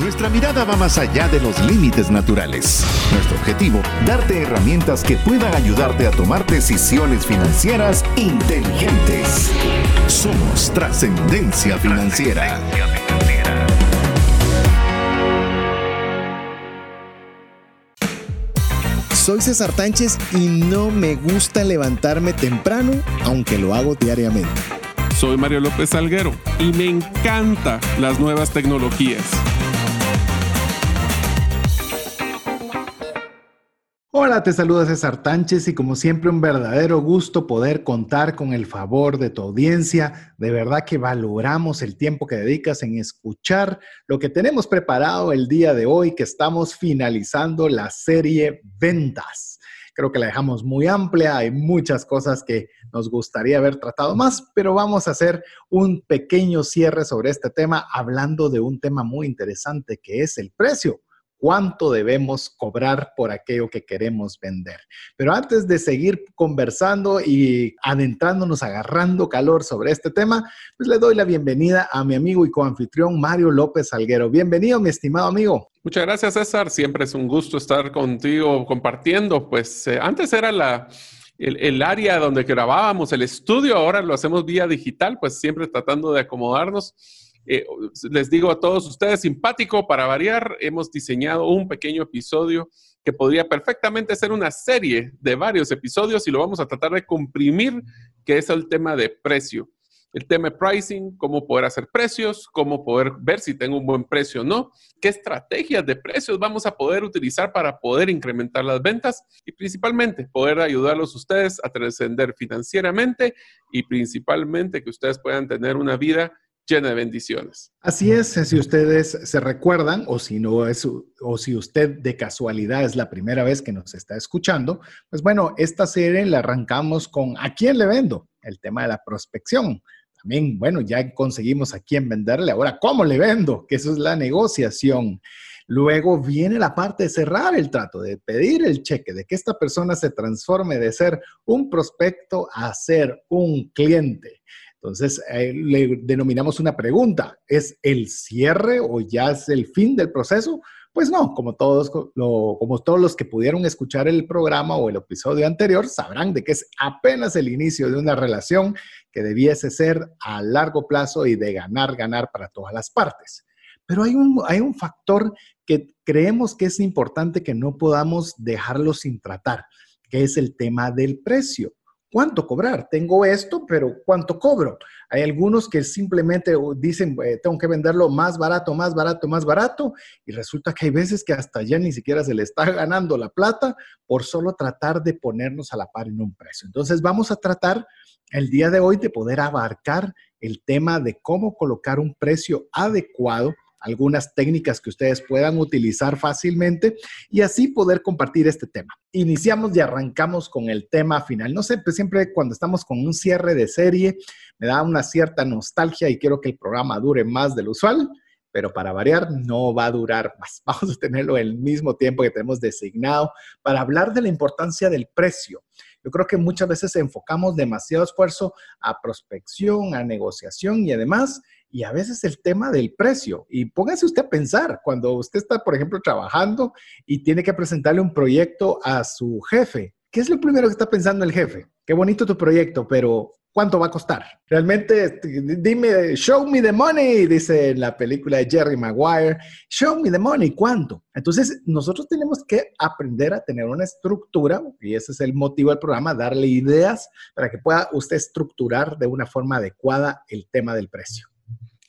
Nuestra mirada va más allá de los límites naturales. Nuestro objetivo, darte herramientas que puedan ayudarte a tomar decisiones financieras inteligentes. Somos trascendencia financiera. Soy César Tánchez y no me gusta levantarme temprano, aunque lo hago diariamente. Soy Mario López Salguero y me encanta las nuevas tecnologías. Hola, te saluda César Tánchez y como siempre un verdadero gusto poder contar con el favor de tu audiencia. De verdad que valoramos el tiempo que dedicas en escuchar lo que tenemos preparado el día de hoy, que estamos finalizando la serie Ventas. Creo que la dejamos muy amplia, hay muchas cosas que nos gustaría haber tratado más, pero vamos a hacer un pequeño cierre sobre este tema hablando de un tema muy interesante que es el precio cuánto debemos cobrar por aquello que queremos vender. Pero antes de seguir conversando y adentrándonos, agarrando calor sobre este tema, pues le doy la bienvenida a mi amigo y coanfitrión Mario López Salguero. Bienvenido, mi estimado amigo. Muchas gracias, César. Siempre es un gusto estar contigo compartiendo. Pues eh, antes era la... El, área donde grabábamos el estudio, ahora lo hacemos vía digital, pues siempre tratando de acomodarnos. Eh, les digo a todos ustedes, simpático para variar, hemos diseñado un pequeño episodio que podría perfectamente ser una serie de varios episodios y lo vamos a tratar de comprimir, que es el tema de precio. El tema de pricing, cómo poder hacer precios, cómo poder ver si tengo un buen precio o no, qué estrategias de precios vamos a poder utilizar para poder incrementar las ventas y principalmente poder ayudarlos ustedes a trascender financieramente y principalmente que ustedes puedan tener una vida llena de bendiciones. Así es, si ustedes se recuerdan o si no es o si usted de casualidad es la primera vez que nos está escuchando, pues bueno, esta serie la arrancamos con ¿a quién le vendo? El tema de la prospección. También, bueno, ya conseguimos a quién venderle, ahora ¿cómo le vendo? Que eso es la negociación. Luego viene la parte de cerrar el trato, de pedir el cheque, de que esta persona se transforme de ser un prospecto a ser un cliente. Entonces, eh, le denominamos una pregunta. ¿Es el cierre o ya es el fin del proceso? Pues no, como todos, como todos los que pudieron escuchar el programa o el episodio anterior, sabrán de que es apenas el inicio de una relación que debiese ser a largo plazo y de ganar, ganar para todas las partes. Pero hay un, hay un factor que creemos que es importante que no podamos dejarlo sin tratar, que es el tema del precio. ¿Cuánto cobrar? Tengo esto, pero ¿cuánto cobro? Hay algunos que simplemente dicen, eh, tengo que venderlo más barato, más barato, más barato, y resulta que hay veces que hasta ya ni siquiera se le está ganando la plata por solo tratar de ponernos a la par en un precio. Entonces vamos a tratar el día de hoy de poder abarcar el tema de cómo colocar un precio adecuado algunas técnicas que ustedes puedan utilizar fácilmente y así poder compartir este tema. Iniciamos y arrancamos con el tema final. No sé, pues siempre cuando estamos con un cierre de serie me da una cierta nostalgia y quiero que el programa dure más del usual pero para variar no va a durar más. Vamos a tenerlo el mismo tiempo que tenemos designado para hablar de la importancia del precio. Yo creo que muchas veces enfocamos demasiado esfuerzo a prospección, a negociación y además y a veces el tema del precio. Y póngase usted a pensar, cuando usted está, por ejemplo, trabajando y tiene que presentarle un proyecto a su jefe, ¿qué es lo primero que está pensando el jefe? Qué bonito tu proyecto, pero ¿cuánto va a costar? Realmente, este, dime, show me the money, dice en la película de Jerry Maguire, show me the money, ¿cuánto? Entonces, nosotros tenemos que aprender a tener una estructura, y ese es el motivo del programa, darle ideas para que pueda usted estructurar de una forma adecuada el tema del precio.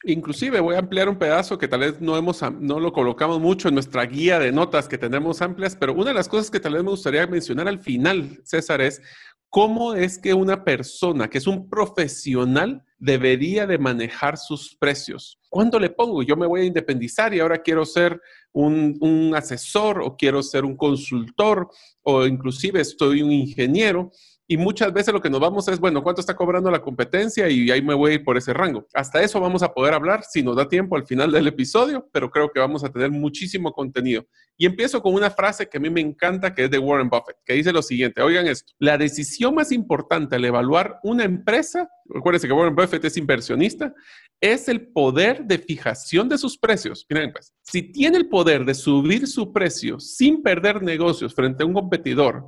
Inclusive voy a ampliar un pedazo que tal vez no, hemos, no lo colocamos mucho en nuestra guía de notas que tenemos amplias, pero una de las cosas que tal vez me gustaría mencionar al final, César, es cómo es que una persona que es un profesional debería de manejar sus precios. ¿Cuándo le pongo? Yo me voy a independizar y ahora quiero ser un, un asesor o quiero ser un consultor o inclusive estoy un ingeniero y muchas veces lo que nos vamos es, bueno, ¿cuánto está cobrando la competencia? Y ahí me voy a ir por ese rango. Hasta eso vamos a poder hablar si nos da tiempo al final del episodio, pero creo que vamos a tener muchísimo contenido. Y empiezo con una frase que a mí me encanta, que es de Warren Buffett, que dice lo siguiente, oigan esto, la decisión más importante al evaluar una empresa, recuérdense que Warren Buffett es inversionista, es el poder de fijación de sus precios. Miren, pues, si tiene el poder de subir su precio sin perder negocios frente a un competidor,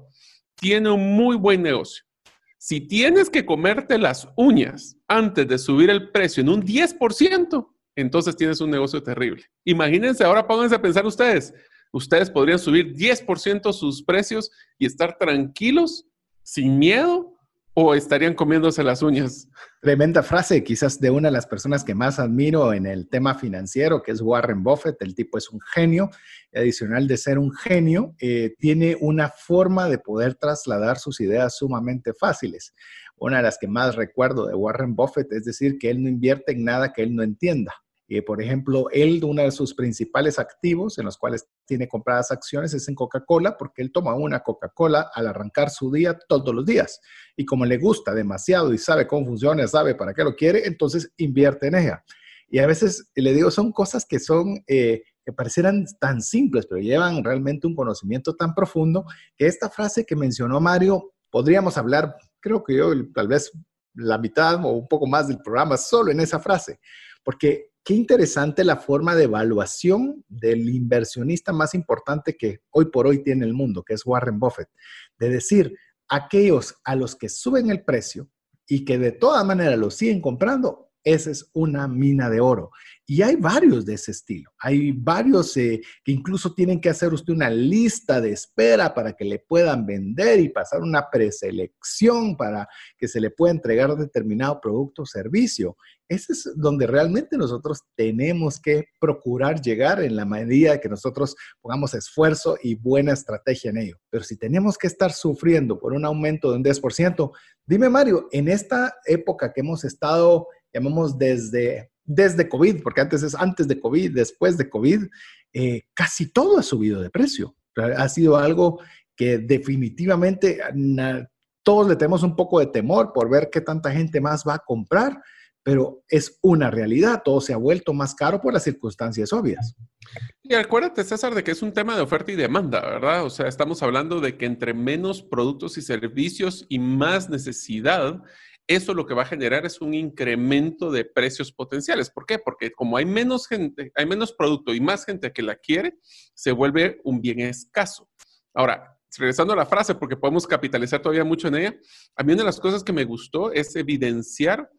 tiene un muy buen negocio. Si tienes que comerte las uñas antes de subir el precio en un 10%, entonces tienes un negocio terrible. Imagínense, ahora pónganse a pensar ustedes, ustedes podrían subir 10% sus precios y estar tranquilos, sin miedo, o estarían comiéndose las uñas. Tremenda frase, quizás de una de las personas que más admiro en el tema financiero, que es Warren Buffett. El tipo es un genio. Adicional de ser un genio, eh, tiene una forma de poder trasladar sus ideas sumamente fáciles. Una de las que más recuerdo de Warren Buffett es decir que él no invierte en nada que él no entienda. Eh, por ejemplo, él, uno de sus principales activos en los cuales tiene compradas acciones es en Coca-Cola, porque él toma una Coca-Cola al arrancar su día todos los días. Y como le gusta demasiado y sabe cómo funciona, sabe para qué lo quiere, entonces invierte en ella. Y a veces le digo, son cosas que son, eh, que parecieran tan simples, pero llevan realmente un conocimiento tan profundo, que esta frase que mencionó Mario, podríamos hablar, creo que yo tal vez la mitad o un poco más del programa solo en esa frase, porque Qué interesante la forma de evaluación del inversionista más importante que hoy por hoy tiene el mundo, que es Warren Buffett. De decir, aquellos a los que suben el precio y que de todas maneras lo siguen comprando, esa es una mina de oro. Y hay varios de ese estilo. Hay varios eh, que incluso tienen que hacer usted una lista de espera para que le puedan vender y pasar una preselección para que se le pueda entregar determinado producto o servicio. Ese es donde realmente nosotros tenemos que procurar llegar en la medida que nosotros pongamos esfuerzo y buena estrategia en ello. Pero si tenemos que estar sufriendo por un aumento de un 10%, dime Mario, en esta época que hemos estado llamamos desde, desde COVID, porque antes es antes de COVID, después de COVID, eh, casi todo ha subido de precio. Ha sido algo que definitivamente todos le tenemos un poco de temor por ver qué tanta gente más va a comprar, pero es una realidad, todo se ha vuelto más caro por las circunstancias obvias. Y acuérdate, César, de que es un tema de oferta y demanda, ¿verdad? O sea, estamos hablando de que entre menos productos y servicios y más necesidad, eso lo que va a generar es un incremento de precios potenciales. ¿Por qué? Porque como hay menos gente, hay menos producto y más gente que la quiere, se vuelve un bien escaso. Ahora, regresando a la frase, porque podemos capitalizar todavía mucho en ella, a mí una de las cosas que me gustó es evidenciar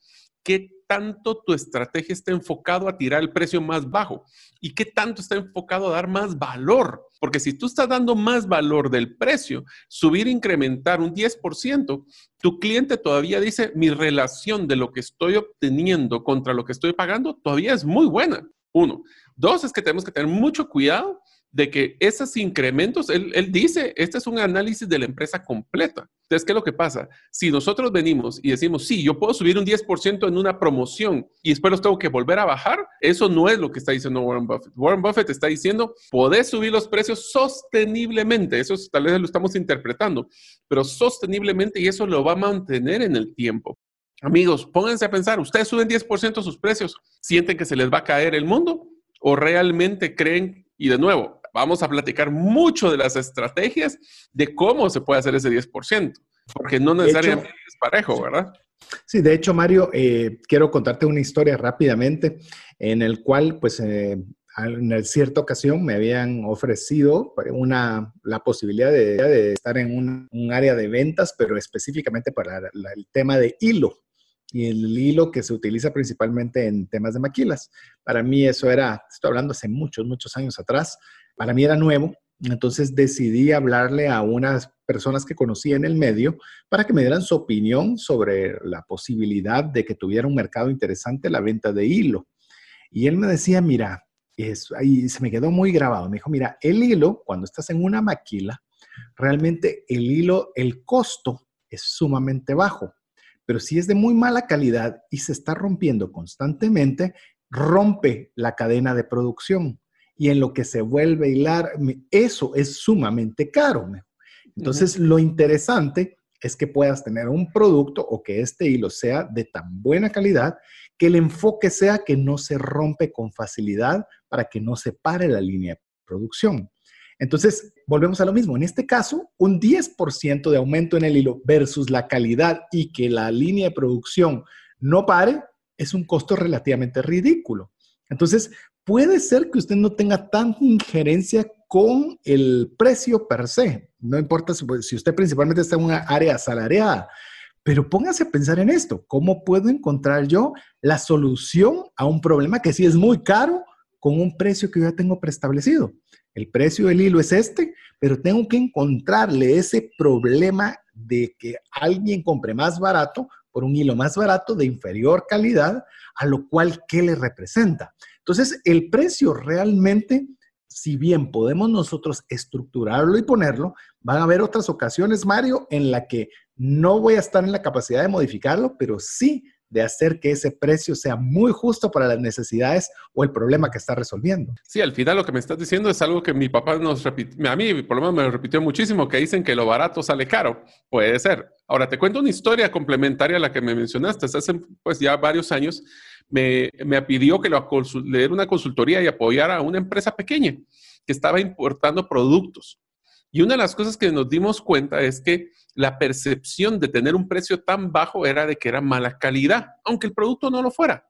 qué tanto tu estrategia está enfocado a tirar el precio más bajo y qué tanto está enfocado a dar más valor. Porque si tú estás dando más valor del precio, subir, incrementar un 10%, tu cliente todavía dice, mi relación de lo que estoy obteniendo contra lo que estoy pagando todavía es muy buena. Uno. Dos, es que tenemos que tener mucho cuidado de que esos incrementos, él, dice, este es un análisis de la empresa completa. Entonces, ¿qué es lo que pasa? Si nosotros venimos y decimos, sí, yo puedo subir un 10% en una promoción y después los tengo que volver a bajar, eso no es lo que está diciendo Warren Buffett. Warren Buffett está diciendo, podés subir los precios sosteniblemente, eso tal vez lo estamos interpretando, pero sosteniblemente y eso lo va a mantener en el tiempo. Amigos, pónganse a pensar, ¿ustedes suben 10% sus precios? ¿Sienten que se les va a caer el mundo? ¿O realmente creen, y de nuevo, vamos a platicar mucho de las estrategias de cómo se puede hacer ese 10%, porque no necesariamente es parejo, ¿verdad? Sí, de hecho, Mario, eh, quiero contarte una historia rápidamente en el cual, pues, eh, en cierta ocasión me habían ofrecido una, la posibilidad de, estar en un, área de ventas, pero específicamente para el tema de hilo y el hilo que se utiliza principalmente en temas de maquilas. Para mí eso era, estoy hablando hace muchos, muchos años atrás, para mí era nuevo, entonces decidí hablarle a unas personas que conocía en el medio para que me dieran su opinión sobre la posibilidad de que tuviera un mercado interesante la venta de hilo. Y él me decía, mira, es, ahí se me quedó muy grabado. Me dijo, mira, el hilo, cuando estás en una maquila, realmente el hilo, el costo es sumamente bajo. Pero si es de muy mala calidad y se está rompiendo constantemente, rompe la cadena de producción y en lo que se vuelve hilar, eso es sumamente caro. Entonces, lo interesante es que puedas tener un producto o que este hilo sea de tan buena calidad que el enfoque sea que no se rompe con facilidad para que no se pare la línea de producción. Entonces, volvemos a lo mismo. En este caso, un 10% de aumento en el hilo versus la calidad y que la línea de producción no pare es un costo relativamente ridículo. Entonces, puede ser que usted no tenga tanta injerencia con el precio per se. No importa si, si usted principalmente está en una área asalariada, pero póngase a pensar en esto. ¿Cómo puedo encontrar yo la solución a un problema que sí es muy caro con un precio que yo ya tengo preestablecido? El precio del hilo es este, pero tengo que encontrarle ese problema de que alguien compre más barato por un hilo más barato de inferior calidad, a lo cual, ¿qué le representa? Entonces, el precio realmente, si bien podemos nosotros estructurarlo y ponerlo, van a haber otras ocasiones, Mario, en la que no voy a estar en la capacidad de modificarlo, pero sí de hacer que ese precio sea muy justo para las necesidades o el problema que está resolviendo. Sí, al final lo que me estás diciendo es algo que mi papá nos repitió, a mí por lo menos me lo repitió muchísimo, que dicen que lo barato sale caro. Puede ser. Ahora, te cuento una historia complementaria a la que me mencionaste. Hace pues ya varios años me, me pidió que le diera una consultoría y apoyara a una empresa pequeña que estaba importando productos. Y una de las cosas que nos dimos cuenta es que la percepción de tener un precio tan bajo era de que era mala calidad, aunque el producto no lo fuera.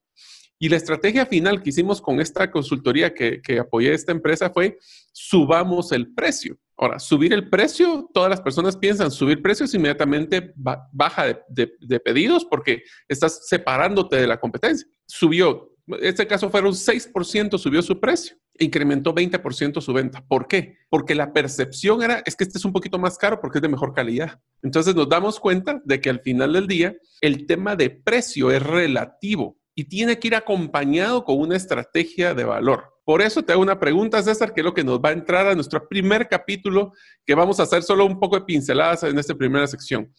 Y la estrategia final que hicimos con esta consultoría que, que apoyé a esta empresa fue subamos el precio. Ahora, subir el precio, todas las personas piensan subir precios inmediatamente baja de, pedidos porque estás separándote de la competencia. Subió, en este caso fueron 6% subió su precio incrementó 20% su venta. ¿Por qué? Porque la percepción era, es que este es un poquito más caro porque es de mejor calidad. Entonces nos damos cuenta de que al final del día el tema de precio es relativo y tiene que ir acompañado con una estrategia de valor. Por eso te hago una pregunta, César, que es lo que nos va a entrar a nuestro primer capítulo, que vamos a hacer solo un poco de pinceladas en esta primera sección.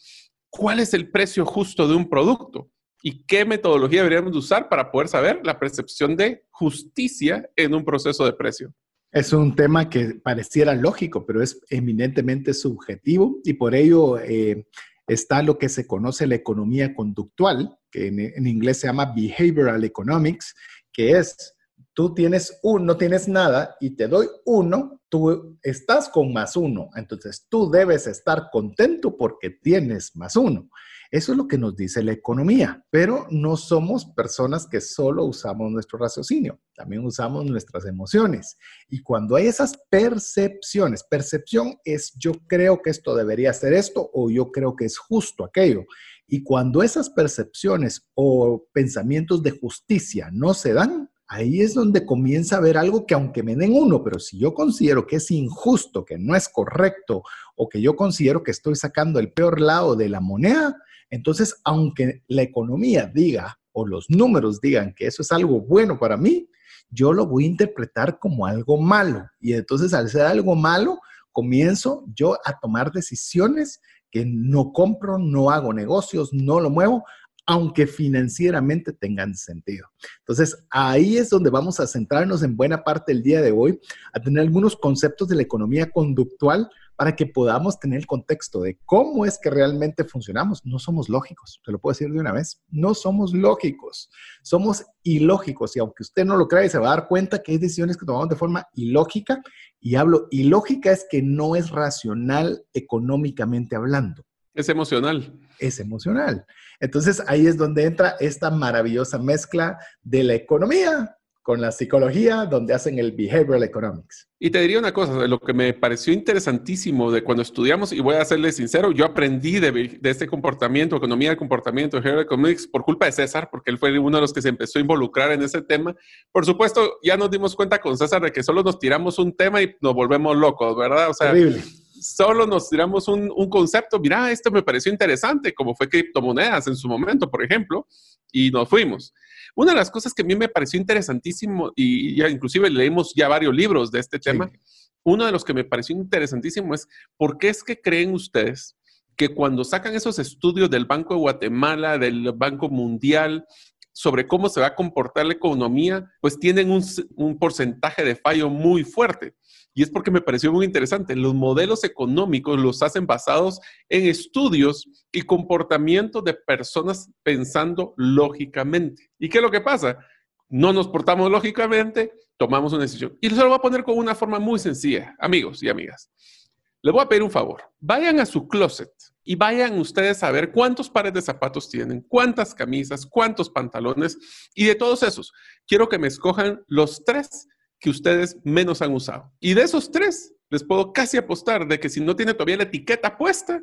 ¿Cuál es el precio justo de un producto? Y qué metodología deberíamos usar para poder saber la percepción de justicia en un proceso de precio. Es un tema que pareciera lógico, pero es eminentemente subjetivo y por ello eh, está lo que se conoce la economía conductual, que en, inglés se llama behavioral economics, que es tú tienes uno, no tienes nada y te doy uno, tú estás con más uno. Entonces tú debes estar contento porque tienes más uno. Eso es lo que nos dice la economía, pero no somos personas que solo usamos nuestro raciocinio, también usamos nuestras emociones. Y cuando hay esas percepciones, percepción es yo creo que esto debería ser esto o yo creo que es justo aquello. Y cuando esas percepciones o pensamientos de justicia no se dan, ahí es donde comienza a haber algo que aunque me den uno, pero si yo considero que es injusto, que no es correcto, o que yo considero que estoy sacando el peor lado de la moneda, entonces, aunque la economía diga o los números digan que eso es algo bueno para mí, yo lo voy a interpretar como algo malo. Y entonces, al ser algo malo, comienzo yo a tomar decisiones que no compro, no hago negocios, no lo muevo, aunque financieramente tengan sentido. Entonces, ahí es donde vamos a centrarnos en buena parte del día de hoy, a tener algunos conceptos de la economía conductual para que podamos tener el contexto de cómo es que realmente funcionamos. No somos lógicos, te lo puedo decir de una vez, no somos lógicos, somos ilógicos y aunque usted no lo crea, se va a dar cuenta que hay decisiones que tomamos de forma ilógica y hablo ilógica es que no es racional económicamente hablando. Es emocional. Es emocional. Entonces ahí es donde entra esta maravillosa mezcla de la economía con la psicología, donde hacen el behavioral economics. Y te diría una cosa, lo que me pareció interesantísimo de cuando estudiamos, y voy a serle sincero, yo aprendí de, de este comportamiento, economía del comportamiento, behavioral economics, por culpa de César, porque él fue uno de los que se empezó a involucrar en ese tema. Por supuesto, ya nos dimos cuenta con César de que solo nos tiramos un tema y nos volvemos locos, ¿verdad? O sea, Terrible solo nos tiramos un, un, concepto, mira, esto me pareció interesante, como fue criptomonedas en su momento, por ejemplo, y nos fuimos. Una de las cosas que a mí me pareció interesantísimo, y ya inclusive leímos ya varios libros de este tema, uno de los que me pareció interesantísimo es, ¿por qué es que creen ustedes que cuando sacan esos estudios del Banco de Guatemala, del Banco Mundial, sobre cómo se va a comportar la economía, pues tienen un, un porcentaje de fallo muy fuerte. Y es porque me pareció muy interesante. Los modelos económicos los hacen basados en estudios y comportamientos de personas pensando lógicamente. ¿Y qué es lo que pasa? No nos portamos lógicamente, tomamos una decisión. Y se lo voy a poner con una forma muy sencilla, amigos y amigas. Les voy a pedir un favor. Vayan a su closet y vayan ustedes a ver cuántos pares de zapatos tienen, cuántas camisas, cuántos pantalones y de todos esos, quiero que me escojan los tres que ustedes menos han usado. Y de esos tres, les puedo casi apostar de que si no tiene todavía la etiqueta puesta,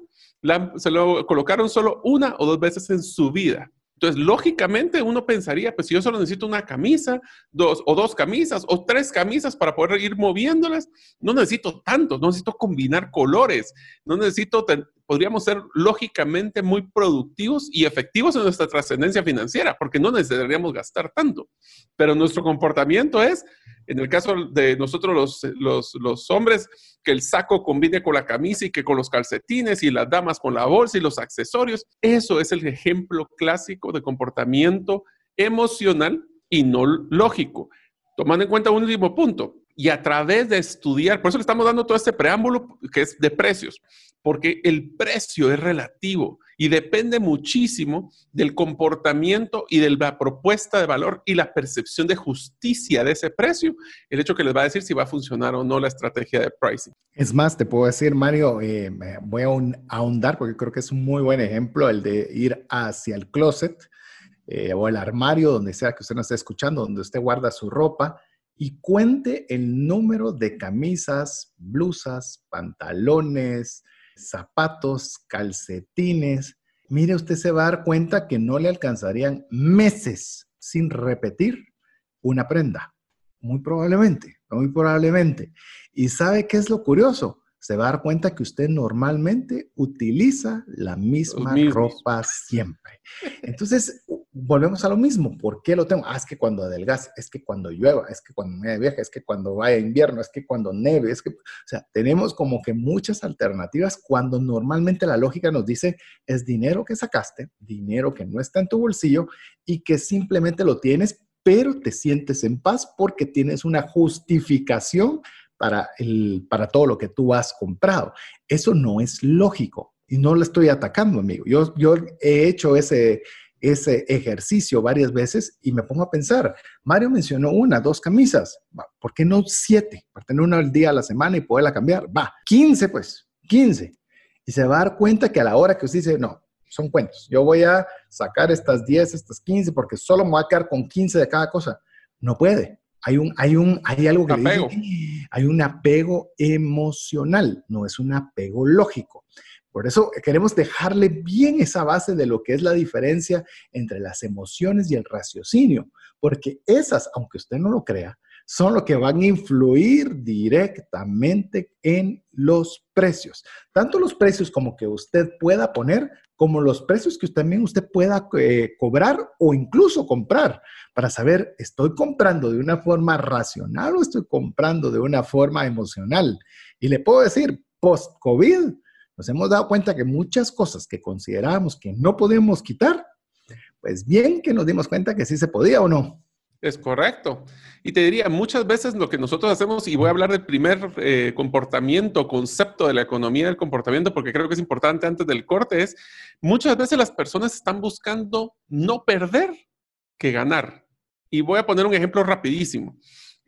se lo colocaron solo una o dos veces en su vida. Entonces, lógicamente uno pensaría, pues si yo solo necesito una camisa, dos o dos camisas o tres camisas para poder ir moviéndolas, no necesito tanto, no necesito combinar colores, no necesito, podríamos ser lógicamente muy productivos y efectivos en nuestra trascendencia financiera, porque no necesitaríamos gastar tanto. Pero nuestro comportamiento es, en el caso de nosotros los, los, hombres, que el saco combine con la camisa y que con los calcetines y las damas con la bolsa y los accesorios. Eso es el ejemplo clásico de comportamiento emocional y no lógico. Tomando en cuenta un último punto, y a través de estudiar, por eso le estamos dando todo este preámbulo que es de precios, porque el precio es relativo y depende muchísimo del comportamiento y de la propuesta de valor y la percepción de justicia de ese precio, el hecho que les va a decir si va a funcionar o no la estrategia de pricing. Es más, te puedo decir, Mario, eh, voy a ahondar porque creo que es un muy buen ejemplo el de ir hacia el closet eh, o el armario, donde sea que usted nos esté escuchando, donde usted guarda su ropa y cuente el número de camisas, blusas, pantalones, zapatos, calcetines. Mire, usted se va a dar cuenta que no le alcanzarían meses sin repetir una prenda. Muy probablemente, muy probablemente. ¿Y sabe qué es lo curioso? Se va a dar cuenta que usted normalmente utiliza la misma ropa siempre. Entonces, volvemos a lo mismo. ¿Por qué lo tengo? Ah, es que cuando adelgaza, es que cuando llueva, es que cuando me viaje, es que cuando vaya invierno, es que cuando neve, es que, o sea, tenemos como que muchas alternativas cuando normalmente la lógica nos dice es dinero que sacaste, dinero que no está en tu bolsillo y que simplemente lo tienes, pero te sientes en paz porque tienes una justificación para, el, para todo lo que tú has comprado. Eso no es lógico y no lo estoy atacando, amigo. Yo, yo he hecho ese, ese ejercicio varias veces y me pongo a pensar, Mario mencionó una, dos camisas, ¿por qué no siete? Para tener una al día a la semana y poderla cambiar. Va, 15 pues, 15. Y se va a dar cuenta que a la hora que usted dice, no, son cuentos, yo voy a sacar estas 10, estas 15, porque solo me voy a quedar con 15 de cada cosa. No puede. Hay, un, hay, un, hay algo que hay un apego emocional, no es un apego lógico. Por eso queremos dejarle bien esa base de lo que es la diferencia entre las emociones y el raciocinio, porque esas, aunque usted no lo crea, son lo que van a influir directamente en los precios. Tanto los precios como que usted pueda poner, como los precios que también usted pueda eh, cobrar o incluso comprar, para saber, ¿estoy comprando de una forma racional o estoy comprando de una forma emocional? Y le puedo decir, post-COVID, nos hemos dado cuenta que muchas cosas que considerábamos que no podíamos quitar, pues bien que nos dimos cuenta que sí se podía o no. Es correcto. Y te diría, muchas veces lo que nosotros hacemos, y voy a hablar del primer eh, comportamiento, concepto de la economía del comportamiento, porque creo que es importante antes del corte, es muchas veces las personas están buscando no perder que ganar. Y voy a poner un ejemplo rapidísimo.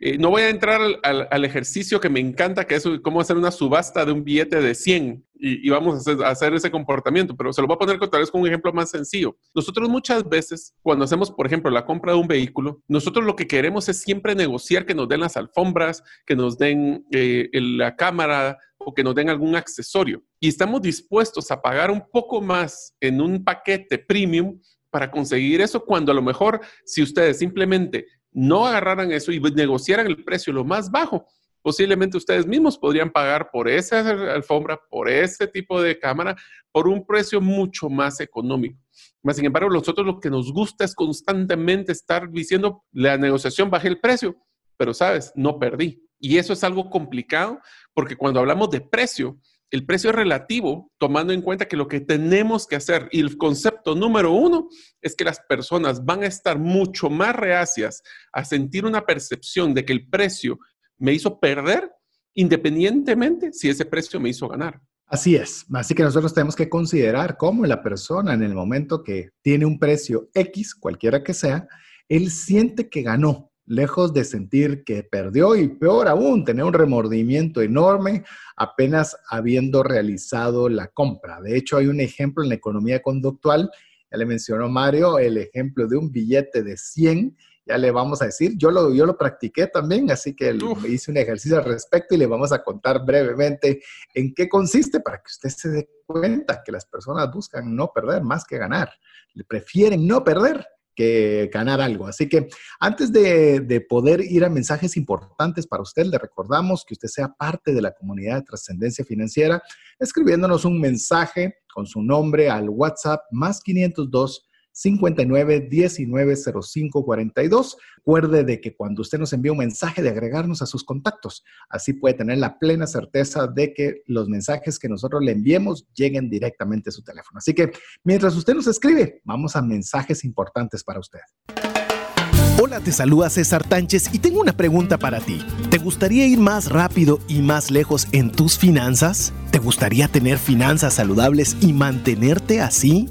Eh, no voy a entrar al, ejercicio que me encanta, que es cómo hacer una subasta de un billete de 100 y, vamos a hacer, ese comportamiento, pero se lo voy a poner tal vez con un ejemplo más sencillo. Nosotros muchas veces, cuando hacemos, por ejemplo, la compra de un vehículo, nosotros lo que queremos es siempre negociar que nos den las alfombras, que nos den eh, la cámara o que nos den algún accesorio. Y estamos dispuestos a pagar un poco más en un paquete premium para conseguir eso cuando a lo mejor si ustedes simplemente no agarraran eso y negociaran el precio lo más bajo, posiblemente ustedes mismos podrían pagar por esa alfombra, por ese tipo de cámara, por un precio mucho más económico. Más sin embargo, nosotros lo que nos gusta es constantemente estar diciendo, la negociación baje el precio, pero sabes, no perdí. Y eso es algo complicado porque cuando hablamos de precio, el precio es relativo, tomando en cuenta que lo que tenemos que hacer, y el concepto número uno, es que las personas van a estar mucho más reacias a sentir una percepción de que el precio me hizo perder, independientemente si ese precio me hizo ganar. Así es. Así que nosotros tenemos que considerar cómo la persona en el momento que tiene un precio X, cualquiera que sea, él siente que ganó, lejos de sentir que perdió y peor aún, tener un remordimiento enorme apenas habiendo realizado la compra. De hecho, hay un ejemplo en la economía conductual, ya le mencionó Mario, el ejemplo de un billete de 100 ya le vamos a decir. Yo lo, yo lo practiqué también, así que hice un ejercicio al respecto y le vamos a contar brevemente en qué consiste para que usted se dé cuenta que las personas buscan no perder más que ganar. Le prefieren no perder que ganar algo. Así que antes de, de, poder ir a mensajes importantes para usted, le recordamos que usted sea parte de la comunidad de trascendencia financiera, escribiéndonos un mensaje con su nombre al WhatsApp más 502 59 19 05 42. Recuerde de que cuando usted nos envía un mensaje de agregarnos a sus contactos, así puede tener la plena certeza de que los mensajes que nosotros le enviemos lleguen directamente a su teléfono. Así que mientras usted nos escribe, vamos a mensajes importantes para usted. Hola, te saluda César Tánchez y tengo una pregunta para ti. ¿Te gustaría ir más rápido y más lejos en tus finanzas? ¿Te gustaría tener finanzas saludables y mantenerte así?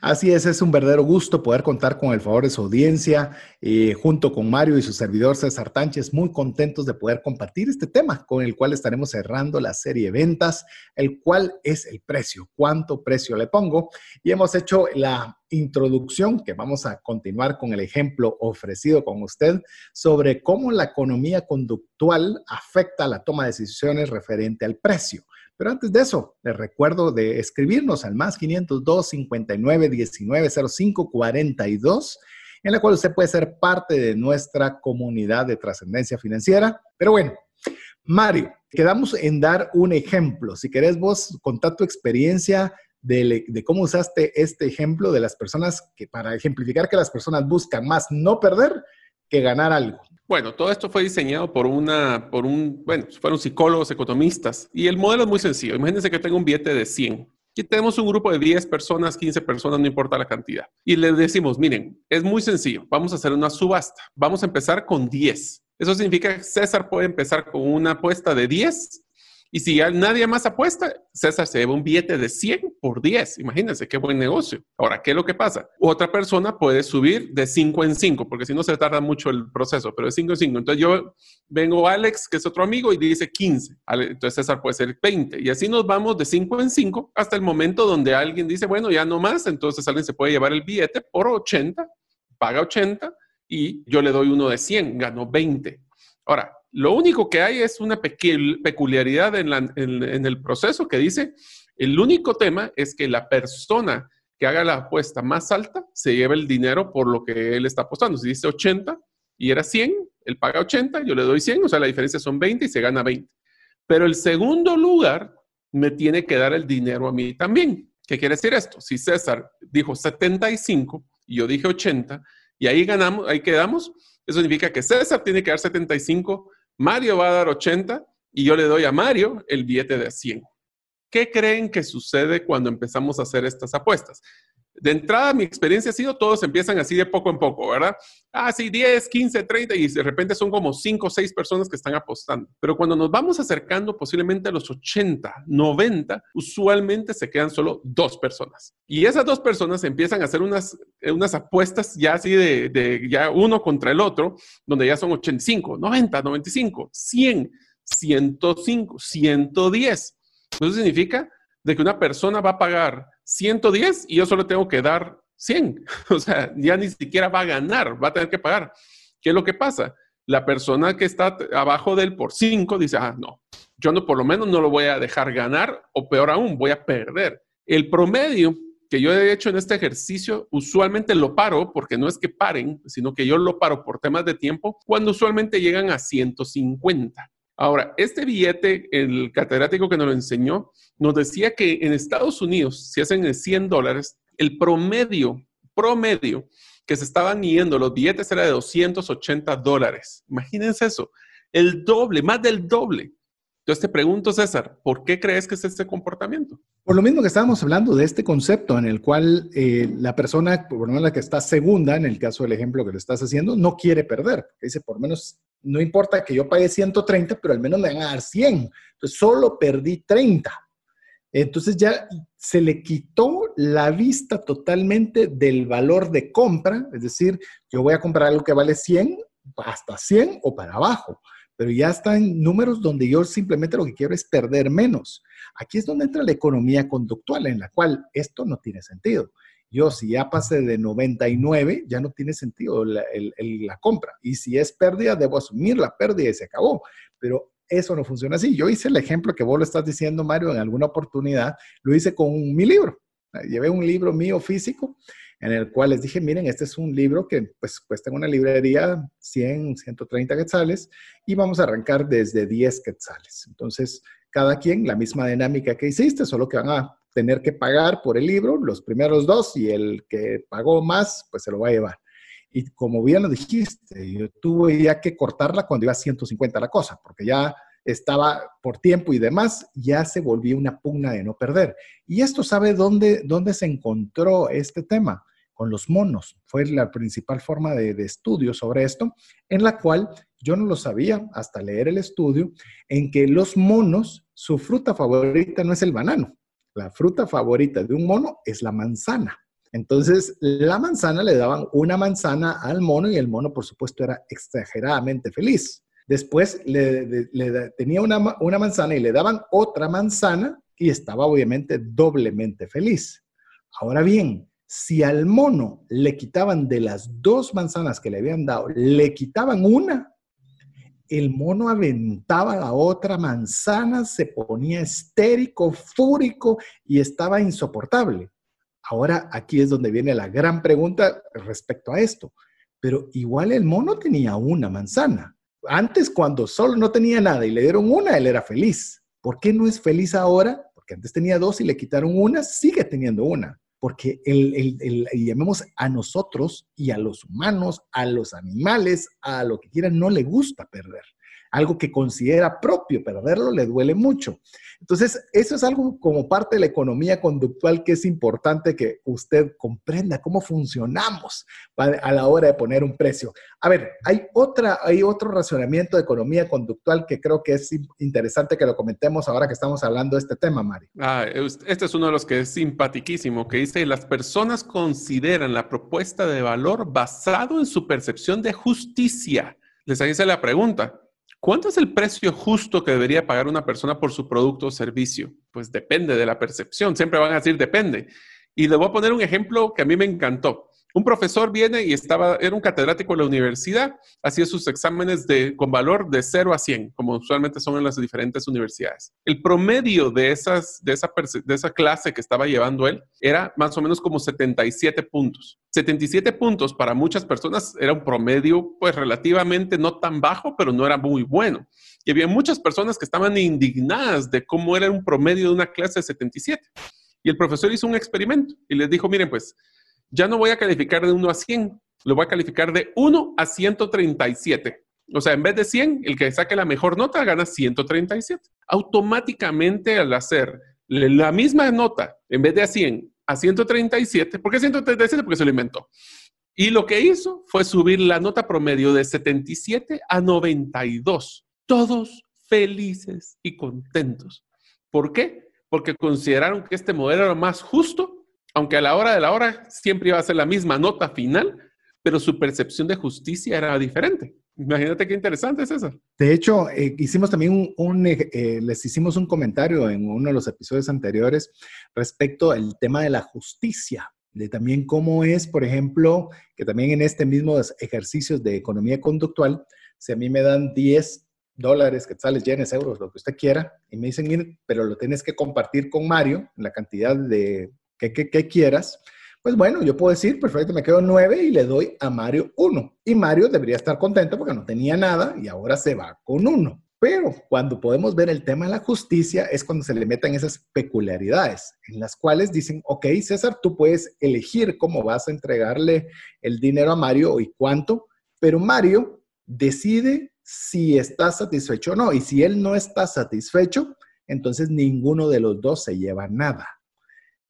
Así es, es un verdadero gusto poder contar con el favor de su audiencia, eh, junto con Mario y su servidor César Tánchez, muy contentos de poder compartir este tema con el cual estaremos cerrando la serie de ventas, el cual es el precio, cuánto precio le pongo. Y hemos hecho la introducción, que vamos a continuar con el ejemplo ofrecido con usted, sobre cómo la economía conductual afecta la toma de decisiones referente al precio. Pero antes de eso, les recuerdo de escribirnos al más 502 59 19 05 42, en la cual usted puede ser parte de nuestra comunidad de trascendencia financiera. Pero bueno, Mario, quedamos en dar un ejemplo. Si querés vos contar tu experiencia de, de, cómo usaste este ejemplo de las personas que para ejemplificar que las personas buscan más no perder que ganar algo. Bueno, todo esto fue diseñado por una, por un, bueno, fueron psicólogos, economistas, y el modelo es muy sencillo. Imagínense que tengo un billete de 100. Aquí tenemos un grupo de 10 personas, 15 personas, no importa la cantidad. Y les decimos, miren, es muy sencillo, vamos a hacer una subasta. Vamos a empezar con 10. Eso significa que César puede empezar con una apuesta de 10 y si ya nadie más apuesta, César se lleva un billete de 100 por 10. Imagínense qué buen negocio. Ahora, ¿qué es lo que pasa? Otra persona puede subir de 5 en 5, porque si no se tarda mucho el proceso, pero de 5 en 5. Entonces yo vengo Alex, que es otro amigo, y dice 15. Entonces César puede ser 20. Y así nos vamos de 5 en 5 hasta el momento donde alguien dice, bueno, ya no más. Entonces alguien se puede llevar el billete por 80, paga 80 y yo le doy uno de 100, gano 20. Ahora, lo único que hay es una peculiaridad en, el proceso que dice, el único tema es que la persona que haga la apuesta más alta se lleva el dinero por lo que él está apostando. Si dice 80 y era 100, él paga 80, yo le doy 100, o sea, la diferencia son 20 y se gana 20. Pero el segundo lugar me tiene que dar el dinero a mí también. ¿Qué quiere decir esto? Si César dijo 75 y yo dije 80 y ahí ganamos, ahí quedamos, eso significa que César tiene que dar 75 Mario va a dar 80 y yo le doy a Mario el billete de 100. ¿Qué creen que sucede cuando empezamos a hacer estas apuestas? De entrada, mi experiencia ha sido, todos empiezan así de poco en poco, ¿verdad? Ah, sí, 10, 15, 30 y de repente son como 5 o 6 personas que están apostando. Pero cuando nos vamos acercando posiblemente a los 80, 90, usualmente se quedan solo dos personas. Y esas dos personas empiezan a hacer unas, unas apuestas ya así de, de ya uno contra el otro, donde ya son 85, 90, 95, 100, 105, 110. Eso significa de que una persona va a pagar 110 y yo solo tengo que dar 100. O sea, ya ni siquiera va a ganar, va a tener que pagar. ¿Qué es lo que pasa? La persona que está abajo del por 5 dice, ah, no, yo no, por lo menos no lo voy a dejar ganar o peor aún, voy a perder. El promedio que yo he hecho en este ejercicio, usualmente lo paro, porque no es que paren, sino que yo lo paro por temas de tiempo, cuando usualmente llegan a 150. Ahora, este billete, el catedrático que nos lo enseñó, nos decía que en Estados Unidos, si hacen 100 dólares, el promedio, promedio que se estaban yendo los billetes era de 280 dólares. Imagínense eso, el doble, más del doble. Entonces te pregunto, César, ¿por qué crees que es este comportamiento? Por lo mismo que estábamos hablando de este concepto en el cual eh, la persona, por lo menos la que está segunda, en el caso del ejemplo que le estás haciendo, no quiere perder. Dice, por lo menos, no importa que yo pague 130, pero al menos me van a dar 100. Entonces, solo perdí 30. Entonces ya se le quitó la vista totalmente del valor de compra, es decir, yo voy a comprar algo que vale 100, hasta 100 o para abajo pero ya está en números donde yo simplemente lo que quiero es perder menos. Aquí es donde entra la economía conductual, en la cual esto no tiene sentido. Yo, si ya pasé de 99, ya no tiene sentido la, la compra. Y si es pérdida, debo asumir la pérdida y se acabó. Pero eso no funciona así. Yo hice el ejemplo que vos lo estás diciendo, Mario, en alguna oportunidad. Lo hice con mi libro. Llevé un libro mío físico en el cual les dije, miren, este es un libro que pues cuesta en una librería 100, 130 quetzales y vamos a arrancar desde 10 quetzales. Entonces, cada quien, la misma dinámica que hiciste, solo que van a tener que pagar por el libro, los primeros dos, y el que pagó más, pues se lo va a llevar. Y como bien lo dijiste, yo tuve ya que cortarla cuando iba a 150 la cosa, porque ya estaba por tiempo y demás, ya se volvió una pugna de no perder. Y esto sabe dónde, dónde se encontró este tema con los monos. Fue la principal forma de, estudio sobre esto, en la cual yo no lo sabía hasta leer el estudio, en que los monos, su fruta favorita no es el banano. La fruta favorita de un mono es la manzana. Entonces, la manzana le daban una manzana al mono y el mono, por supuesto, era exageradamente feliz. Después le, tenía una, una manzana y le daban otra manzana y estaba obviamente doblemente feliz. Ahora bien, si al mono le quitaban de las dos manzanas que le habían dado, le quitaban una, el mono aventaba la otra manzana, se ponía estérico, fúrico y estaba insoportable. Ahora aquí es donde viene la gran pregunta respecto a esto. Pero igual el mono tenía una manzana. Antes cuando solo no tenía nada y le dieron una, él era feliz. ¿Por qué no es feliz ahora? Porque antes tenía dos y le quitaron una, sigue teniendo una porque el, el, llamemos a nosotros y a los humanos, a los animales, a lo que quieran, no le gusta perder algo que considera propio, perderlo le duele mucho. Entonces, eso es algo como parte de la economía conductual que es importante que usted comprenda cómo funcionamos a la hora de poner un precio. A ver, hay, otra, hay otro razonamiento de economía conductual que creo que es interesante que lo comentemos ahora que estamos hablando de este tema, Mari. Ah, este es uno de los que es simpatiquísimo, que dice, las personas consideran la propuesta de valor basado en su percepción de justicia. Les hace la pregunta, ¿Cuánto es el precio justo que debería pagar una persona por su producto o servicio? Pues depende de la percepción. Siempre van a decir depende. Y le voy a poner un ejemplo que a mí me encantó. Un profesor viene y estaba, era un catedrático de la universidad, hacía sus exámenes de, con valor de 0 a 100, como usualmente son en las diferentes universidades. El promedio de, esas, de, esa, de esa clase que estaba llevando él era más o menos como 77 puntos. 77 puntos para muchas personas era un promedio pues relativamente no tan bajo, pero no era muy bueno. Y había muchas personas que estaban indignadas de cómo era un promedio de una clase de 77. Y el profesor hizo un experimento y les dijo, miren pues, ya no voy a calificar de 1 a 100, lo voy a calificar de 1 a 137. O sea, en vez de 100, el que saque la mejor nota gana 137. Automáticamente al hacer la misma nota, en vez de a 100, a 137. ¿Por qué 137? Porque se lo inventó. Y lo que hizo fue subir la nota promedio de 77 a 92. Todos felices y contentos. ¿Por qué? Porque consideraron que este modelo era más justo, aunque a la hora de la hora siempre iba a ser la misma nota final, pero su percepción de justicia era diferente. Imagínate qué interesante es eso. De hecho, eh, hicimos también un, eh, eh, les hicimos un comentario en uno de los episodios anteriores respecto al tema de la justicia, de también cómo es, por ejemplo, que también en este mismo ejercicios de economía conductual, si a mí me dan 10 dólares, quetzales, yenes, euros, lo que usted quiera, y me dicen, pero lo tienes que compartir con Mario, la cantidad de que, quieras, pues bueno, yo puedo decir, perfecto, me quedo nueve y le doy a Mario uno. Y Mario debería estar contento porque no tenía nada y ahora se va con uno. Pero cuando podemos ver el tema de la justicia es cuando se le meten esas peculiaridades en las cuales dicen, ok, César, tú puedes elegir cómo vas a entregarle el dinero a Mario y cuánto, pero Mario decide si está satisfecho o no. Y si él no está satisfecho, entonces ninguno de los dos se lleva nada.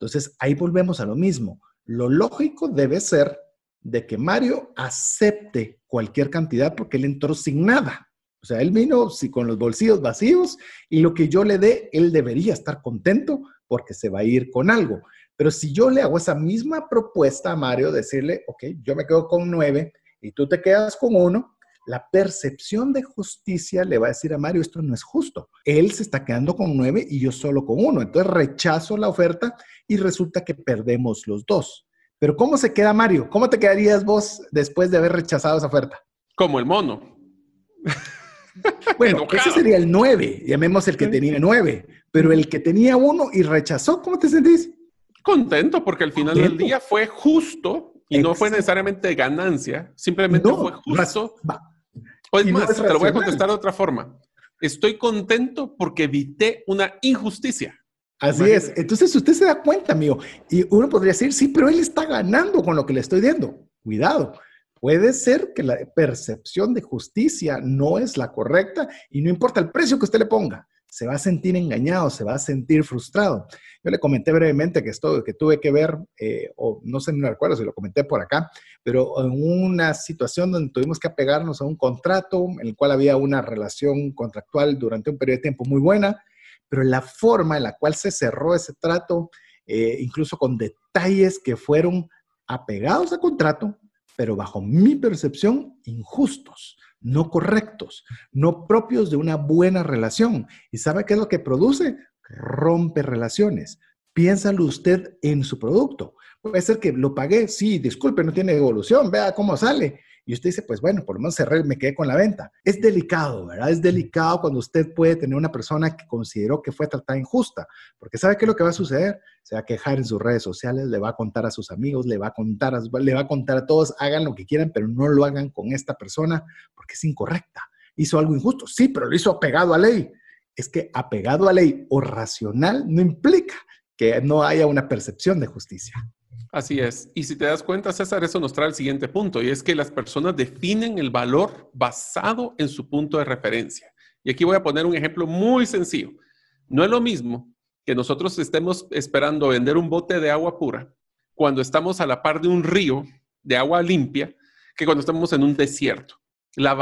Entonces ahí volvemos a lo mismo. Lo lógico debe ser de que Mario acepte cualquier cantidad porque él entró sin nada. O sea, él vino con los bolsillos vacíos y lo que yo le dé, él debería estar contento porque se va a ir con algo. Pero si yo le hago esa misma propuesta a Mario, decirle, ok, yo me quedo con nueve y tú te quedas con uno, la percepción de justicia le va a decir a Mario, esto no es justo. Él se está quedando con nueve y yo solo con uno. Entonces rechazo la oferta y resulta que perdemos los dos. Pero ¿cómo se queda Mario? ¿Cómo te quedarías vos después de haber rechazado esa oferta? Como el mono. bueno, ese sería el nueve, llamemos el que tenía nueve, pero el que tenía uno y rechazó, ¿cómo te sentís? Contento, porque al final del día fue justo y no fue necesariamente ganancia, simplemente fue justo. O es más, te lo voy a contestar de otra forma. Estoy contento porque evité una injusticia. Así es. Entonces usted se da cuenta, amigo. Y uno podría decir, sí, pero él está ganando con lo que le estoy dando. Cuidado. Puede ser que la percepción de justicia no es la correcta y no importa el precio que usted le ponga, se va a sentir engañado, se va a sentir frustrado. Yo le comenté brevemente que esto que tuve que ver, eh, o no sé, no recuerdo si lo comenté por acá, pero en una situación donde tuvimos que apegarnos a un contrato en el cual había una relación contractual durante un periodo de tiempo muy buena, pero la forma en la cual se cerró ese trato, eh, incluso con detalles que fueron apegados a contrato, pero bajo mi percepción, injustos, no correctos, no propios de una buena relación. ¿Y sabe qué es lo que produce? Rompe relaciones. Piénsalo usted en su producto. Puede ser que lo pagué, sí, disculpe, no tiene devolución, vea cómo sale. Y usted dice, pues bueno, por lo menos cerré, me quedé con la venta. Es delicado, ¿verdad? Es delicado cuando usted puede tener una persona que consideró que fue tratada injusta, porque ¿sabe qué es lo que va a suceder? Se va a quejar en sus redes sociales, le va a contar a sus amigos, le va a contar a, le va a, contar a todos, hagan lo que quieran, pero no lo hagan con esta persona porque es incorrecta. Hizo algo injusto, sí, pero lo hizo apegado a ley. Es que apegado a ley o racional no implica que no haya una percepción de justicia. Así es. Y si te das cuenta, César, eso nos trae el siguiente punto, y es que las personas definen el valor basado en su punto de referencia. Y aquí voy a poner un ejemplo muy sencillo. No es lo mismo que nosotros estemos esperando vender un bote de agua pura cuando estamos a la par de un río de agua limpia que cuando estamos en un desierto. La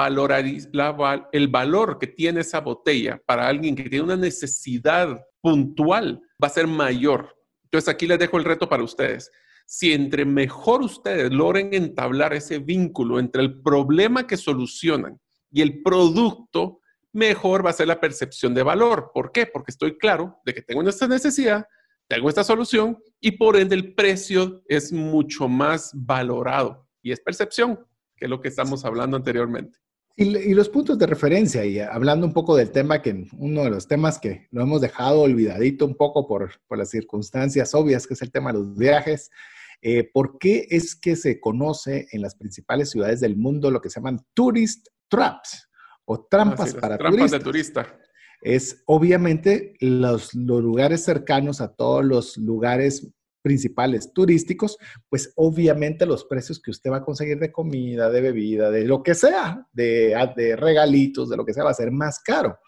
el valor que tiene esa botella para alguien que tiene una necesidad puntual va a ser mayor. Entonces aquí les dejo el reto para ustedes si entre mejor ustedes logren entablar ese vínculo entre el problema que solucionan y el producto, mejor va a ser la percepción de valor. ¿Por qué? Porque estoy claro de que tengo esta necesidad, tengo esta solución y por ende el precio es mucho más valorado. Y es percepción, que es lo que estamos hablando anteriormente. Y, los puntos de referencia, y hablando un poco del tema que uno de los temas que lo hemos dejado olvidadito un poco por, por las circunstancias obvias, que es el tema de los viajes, eh, ¿Por qué es que se conoce en las principales ciudades del mundo lo que se llaman tourist traps o trampas para trampas de turista? Es obviamente los, los lugares cercanos a todos los lugares principales turísticos, pues obviamente los precios que usted va a conseguir de comida, de bebida, de lo que sea, de, de regalitos, de lo que sea, va a ser más caro.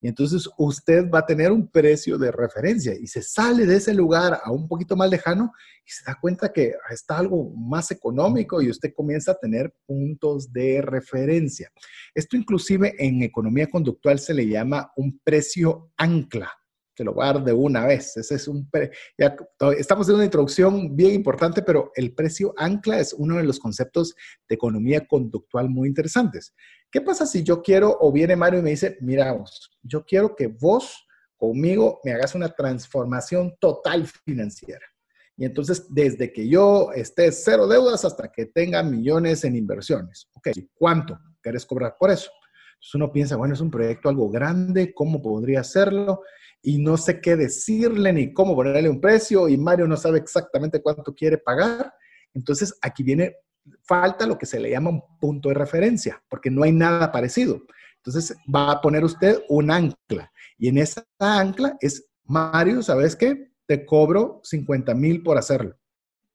Y entonces usted va a tener un precio de referencia y se sale de ese lugar a un poquito más lejano y se da cuenta que está algo más económico y usted comienza a tener puntos de referencia. Esto inclusive en economía conductual se le llama un precio ancla te lo voy una vez. Ese es un estamos en una introducción bien importante, pero el precio ancla es uno de los conceptos de economía conductual muy interesantes. ¿Qué pasa si yo quiero, o viene Mario y me dice, mira vos, yo quiero que vos conmigo me hagas una transformación total financiera? Y entonces, desde que yo esté cero deudas hasta que tenga millones en inversiones. Ok, ¿cuánto quieres cobrar por eso? Entonces uno piensa, bueno, es un proyecto algo grande, ¿cómo podría hacerlo? y no sé qué decirle ni cómo ponerle un precio y Mario no sabe exactamente cuánto quiere pagar. Entonces aquí viene, falta lo que se le llama un punto de referencia, porque no hay nada parecido. Entonces va a poner usted un ancla y en esa ancla es, Mario, ¿sabes qué? Te cobro 50 mil por hacerlo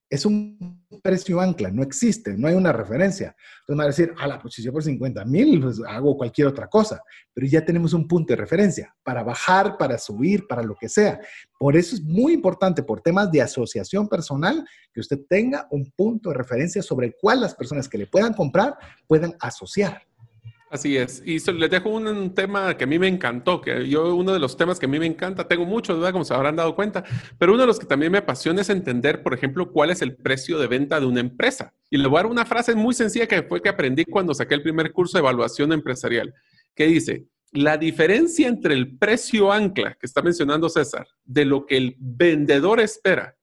es un precio ancla, no existe, no hay una referencia. Entonces me va a decir, a la posición por 50 mil, pues hago cualquier otra cosa, pero ya tenemos un punto de referencia para bajar, para subir, para lo que sea. Por eso es muy importante, por temas de asociación personal, que usted tenga un punto de referencia sobre el cual las personas que le puedan comprar puedan asociar. Así es. Y les dejo un, tema que a mí me encantó, que yo uno de los temas que a mí me encanta, tengo mucho duda, como se habrán dado cuenta, pero uno de los que también me apasiona es entender, por ejemplo, cuál es el precio de venta de una empresa. Y le voy a dar una frase muy sencilla que fue que aprendí cuando saqué el primer curso de evaluación empresarial, que dice, la diferencia entre el precio ancla que está mencionando César, de lo que el vendedor espera,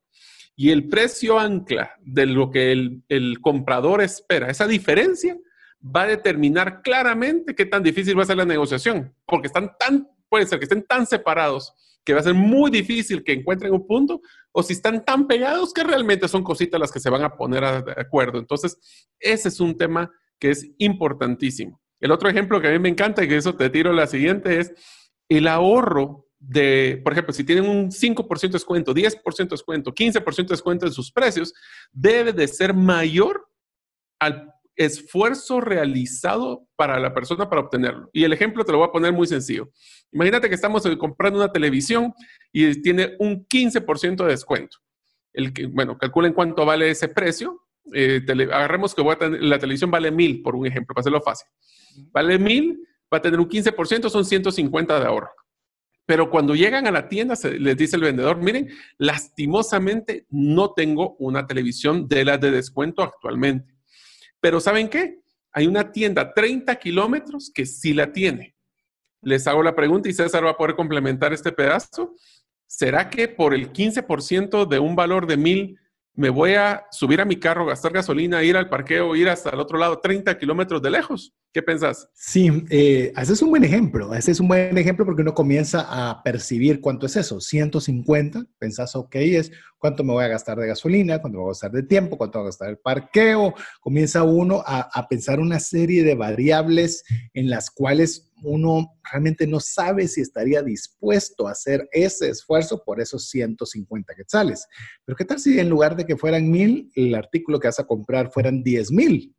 y el precio ancla de lo que el comprador espera, esa diferencia va a determinar claramente qué tan difícil va a ser la negociación, porque están tan, puede ser que estén tan separados que va a ser muy difícil que encuentren un punto, o si están tan pegados que realmente son cositas las que se van a poner de acuerdo. Entonces, ese es un tema que es importantísimo. El otro ejemplo que a mí me encanta y que eso te tiro la siguiente es el ahorro de, por ejemplo, si tienen un 5% de descuento, 10% de descuento, 15% de descuento en sus precios, debe de ser mayor al esfuerzo realizado para la persona para obtenerlo. Y el ejemplo te lo voy a poner muy sencillo. Imagínate que estamos comprando una televisión y tiene un 15% de descuento. El que, bueno, calculen cuánto vale ese precio. Eh, agarremos que la televisión vale mil, por un ejemplo, para hacerlo fácil. Vale mil, va a tener un 15%, son 150 de ahorro. Pero cuando llegan a la tienda, se, les dice el vendedor, miren, lastimosamente no tengo una televisión de las de descuento actualmente. Pero ¿saben qué? Hay una tienda 30 kilómetros que sí la tiene. Les hago la pregunta y César va a poder complementar este pedazo. ¿Será que por el 15% de un valor de mil me voy a subir a mi carro, gastar gasolina, ir al parqueo, ir hasta el otro lado, 30 kilómetros de lejos. ¿Qué pensás? Sí, eh, ese es un buen ejemplo. Ese es un buen ejemplo porque uno comienza a percibir cuánto es eso. 150, pensás, ok, es cuánto me voy a gastar de gasolina, cuánto me voy a gastar de tiempo, cuánto voy a gastar el parqueo. Comienza uno a, pensar una serie de variables en las cuales uno realmente no sabe si estaría dispuesto a hacer ese esfuerzo por esos 150 quetzales. Pero ¿qué tal si en lugar de que fueran mil, el artículo que vas a comprar fueran 10 mil?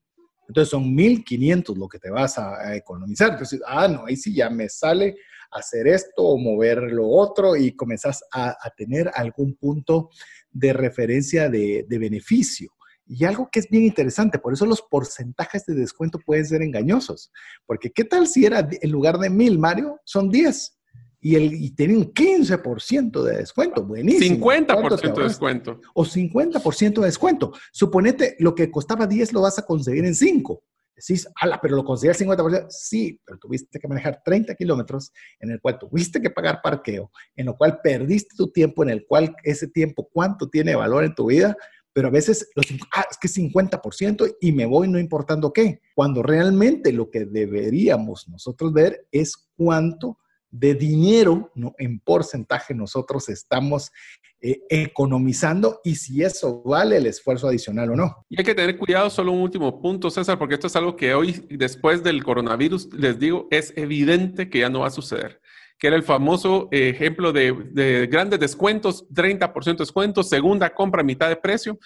Entonces son 1500 lo que te vas a, economizar. Ah, no, ahí sí ya me sale hacer esto o mover lo otro y comenzás a, tener algún punto de referencia de, de beneficio. Y algo que es bien interesante, por eso los porcentajes de descuento pueden ser engañosos. Porque ¿qué tal si era en lugar de mil, Mario, son 10? Y, el, y tenía un 15% de descuento, buenísimo. 50% de descuento. O 50% de descuento. Suponete, lo que costaba 10 lo vas a conseguir en 5. Decís, ala, pero lo conseguí al 50%. Sí, pero tuviste que manejar 30 kilómetros en el cual tuviste que pagar parqueo, en lo cual perdiste tu tiempo, en el cual ese tiempo, ¿cuánto tiene valor en tu vida? pero a veces los, ah, es que 50% y me voy no importando qué, cuando realmente lo que deberíamos nosotros ver es cuánto de dinero en porcentaje nosotros estamos eh, economizando y si eso vale el esfuerzo adicional o no. Y hay que tener cuidado, solo un último punto, César, porque esto es algo que hoy, después del coronavirus, les digo, es evidente que ya no va a suceder que era el famoso ejemplo de, grandes descuentos, 30% de descuento, segunda compra mitad de precio,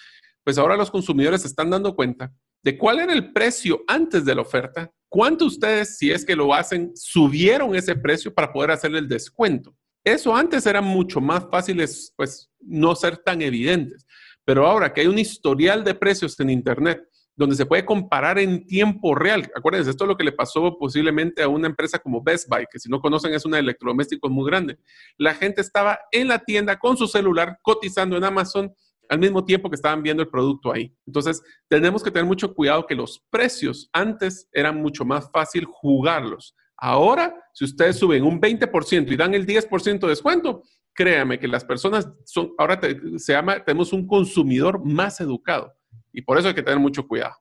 pues ahora los consumidores se están dando cuenta de cuál era el precio antes de la oferta ¿Cuánto ustedes, si es que lo hacen, subieron ese precio para poder hacerle el descuento? Eso antes era mucho más fácil, pues, no ser tan evidentes. Pero ahora que hay un historial de precios en Internet, donde se puede comparar en tiempo real. Acuérdense, esto es lo que le pasó posiblemente a una empresa como Best Buy, que si no conocen es una de electrodomésticos muy grande. La gente estaba en la tienda con su celular cotizando en Amazon al mismo tiempo que estaban viendo el producto ahí. Entonces, tenemos que tener mucho cuidado que los precios antes eran mucho más fácil jugarlos. Ahora, si ustedes suben un 20% y dan el 10% de descuento, créame que las personas son, ahora se llama, tenemos un consumidor más educado y por eso hay que tener mucho cuidado.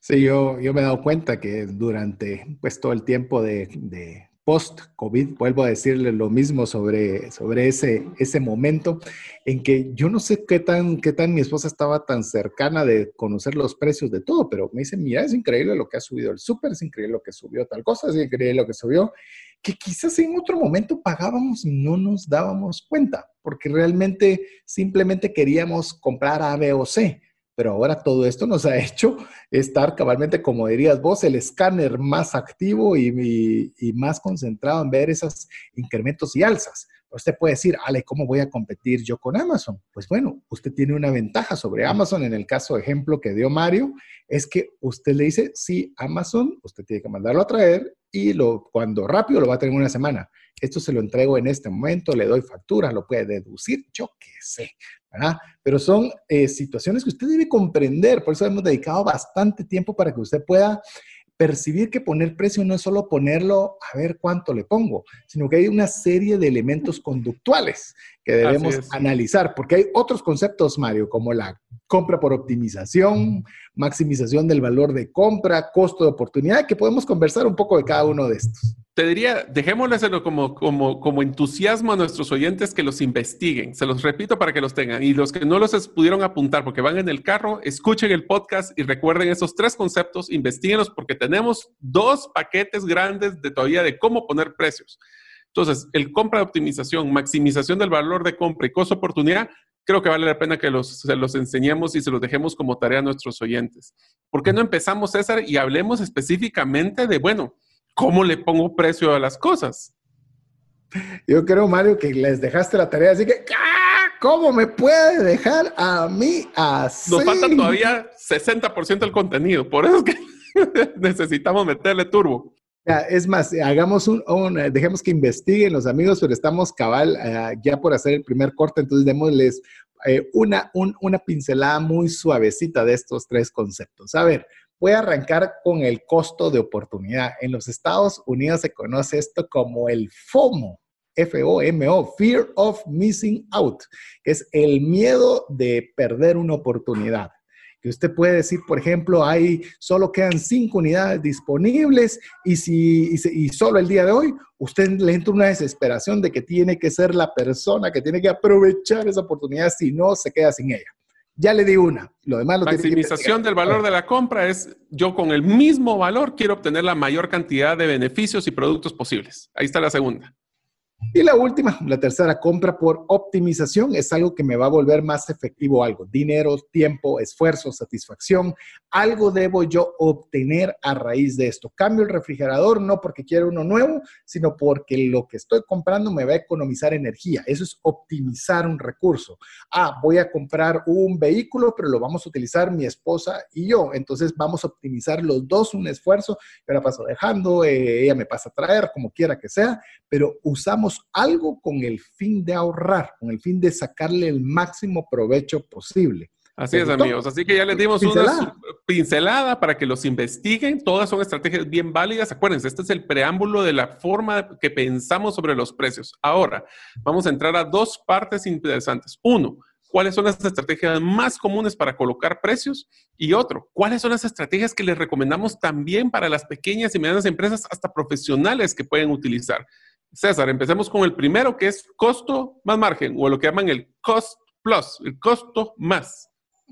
Sí, yo, yo me he dado cuenta que durante pues, todo el tiempo de, de post-COVID, vuelvo a decirle lo mismo sobre, sobre ese, ese momento en que yo no sé qué tan, qué tan mi esposa estaba tan cercana de conocer los precios de todo, pero me dice, mira, es increíble lo que ha subido el súper, es increíble lo que subió tal cosa, es increíble lo que subió, que quizás en otro momento pagábamos y no nos dábamos cuenta, porque realmente simplemente queríamos comprar A, B o C pero ahora todo esto nos ha hecho estar cabalmente, como dirías vos, el escáner más activo y, más concentrado en ver esos incrementos y alzas. Usted puede decir, Ale, ¿cómo voy a competir yo con Amazon? Pues bueno, usted tiene una ventaja sobre Amazon. En el caso ejemplo que dio Mario, es que usted le dice, sí, Amazon, usted tiene que mandarlo a traer y lo, cuando rápido lo va a tener una semana. Esto se lo entrego en este momento, le doy factura, lo puede deducir, yo qué sé. Pero son eh, situaciones que usted debe comprender, por eso hemos dedicado bastante tiempo para que usted pueda percibir que poner precio no es solo ponerlo a ver cuánto le pongo, sino que hay una serie de elementos conductuales que debemos analizar, porque hay otros conceptos, Mario, como la compra por optimización, maximización del valor de compra, costo de oportunidad, que podemos conversar un poco de cada uno de estos te diría, dejémosle como, como, como entusiasmo a nuestros oyentes que los investiguen. Se los repito para que los tengan. Y los que no los pudieron apuntar porque van en el carro, escuchen el podcast y recuerden esos tres conceptos, investiguenlos porque tenemos dos paquetes grandes de todavía de cómo poner precios. Entonces, el compra de optimización, maximización del valor de compra y costo oportunidad, creo que vale la pena que los, se los enseñemos y se los dejemos como tarea a nuestros oyentes. ¿Por qué no empezamos, César, y hablemos específicamente de, bueno, ¿cómo le pongo precio a las cosas? Yo creo, Mario, que les dejaste la tarea, así que ¡ah! ¿cómo me puede dejar a mí así? Nos falta todavía 60% del contenido, por eso es que necesitamos meterle turbo. Es más, hagamos un, dejemos que investiguen los amigos, pero estamos cabal eh, ya por hacer el primer corte, entonces démosles eh, una, una pincelada muy suavecita de estos tres conceptos. A ver, Voy a arrancar con el costo de oportunidad. En los Estados Unidos se conoce esto como el FOMO, F-O-M-O, Fear of Missing Out, que es el miedo de perder una oportunidad. Que usted puede decir, por ejemplo, hay solo quedan cinco unidades disponibles y, si, y, solo el día de hoy usted le entra una desesperación de que tiene que ser la persona que tiene que aprovechar esa oportunidad, si no se queda sin ella. Ya le di una. Lo demás lo Maximización del valor de la compra es yo con el mismo valor quiero obtener la mayor cantidad de beneficios y productos posibles. Ahí está la segunda. Y la última, la tercera, compra por optimización, es algo que me va a volver más efectivo algo. Dinero, tiempo, esfuerzo, satisfacción. Algo debo yo obtener a raíz de esto. Cambio el refrigerador no porque quiero uno nuevo, sino porque lo que estoy comprando me va a economizar energía. Eso es optimizar un recurso. Ah, voy a comprar un vehículo, pero lo vamos a utilizar mi esposa y yo. Entonces vamos a optimizar los dos un esfuerzo. Yo la paso dejando, eh, ella me pasa a traer, como quiera que sea, pero usamos algo con el fin de ahorrar, con el fin de sacarle el máximo provecho posible. Así es, amigos. Así que ya les dimos una pincelada para que los investiguen. Todas son estrategias bien válidas. Acuérdense, este es el preámbulo de la forma que pensamos sobre los precios. Ahora, vamos a entrar a dos partes interesantes. Uno, cuáles son las estrategias más comunes para colocar precios y otro, cuáles son las estrategias que les recomendamos también para las pequeñas y medianas empresas hasta profesionales que pueden utilizar. César, empecemos con el primero, que es costo más margen, o lo que llaman el cost plus, el costo más.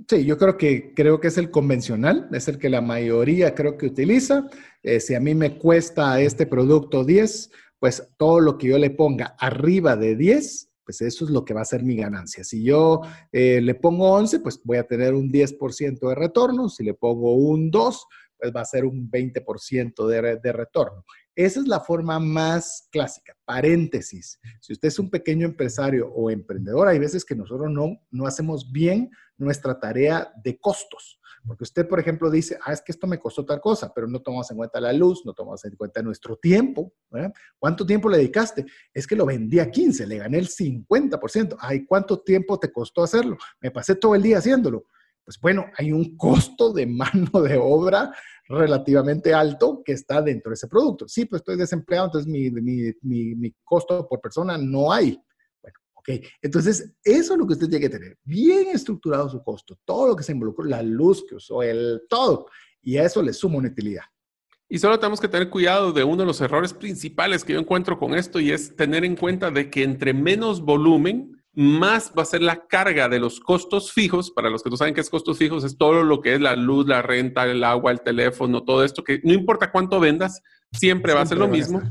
Sí, yo creo que, creo que es el convencional, es el que la mayoría creo que utiliza. Eh, si a mí me cuesta este producto 10, pues todo lo que yo le ponga arriba de 10, pues eso es lo que va a ser mi ganancia. Si yo eh, le pongo 11, pues voy a tener un 10% de retorno. Si le pongo un 2, pues va a ser un 20% de, de retorno. Esa es la forma más clásica. Paréntesis. Si usted es un pequeño empresario o emprendedor, hay veces que nosotros no, no hacemos bien nuestra tarea de costos. Porque usted, por ejemplo, dice, ah, es que esto me costó tal cosa, pero no tomamos en cuenta la luz, no tomamos en cuenta nuestro tiempo. ¿Cuánto tiempo le dedicaste? Es que lo vendí a 15, le gané el 50%. Ay, ¿cuánto tiempo te costó hacerlo? Me pasé todo el día haciéndolo. Pues bueno, hay un costo de mano de obra relativamente alto que está dentro de ese producto. Sí, pues estoy desempleado, entonces mi, mi, mi, mi costo por persona no hay. Ok, entonces eso es lo que usted tiene que tener, bien estructurado su costo, todo lo que se involucró, la luz que usó, el todo, y a eso le suma una utilidad. Y solo tenemos que tener cuidado de uno de los errores principales que yo encuentro con esto y es tener en cuenta de que entre menos volumen, más va a ser la carga de los costos fijos. Para los que no saben qué es costos fijos, es todo lo que es la luz, la renta, el agua, el teléfono, todo esto que no importa cuánto vendas, siempre, va a ser lo mismo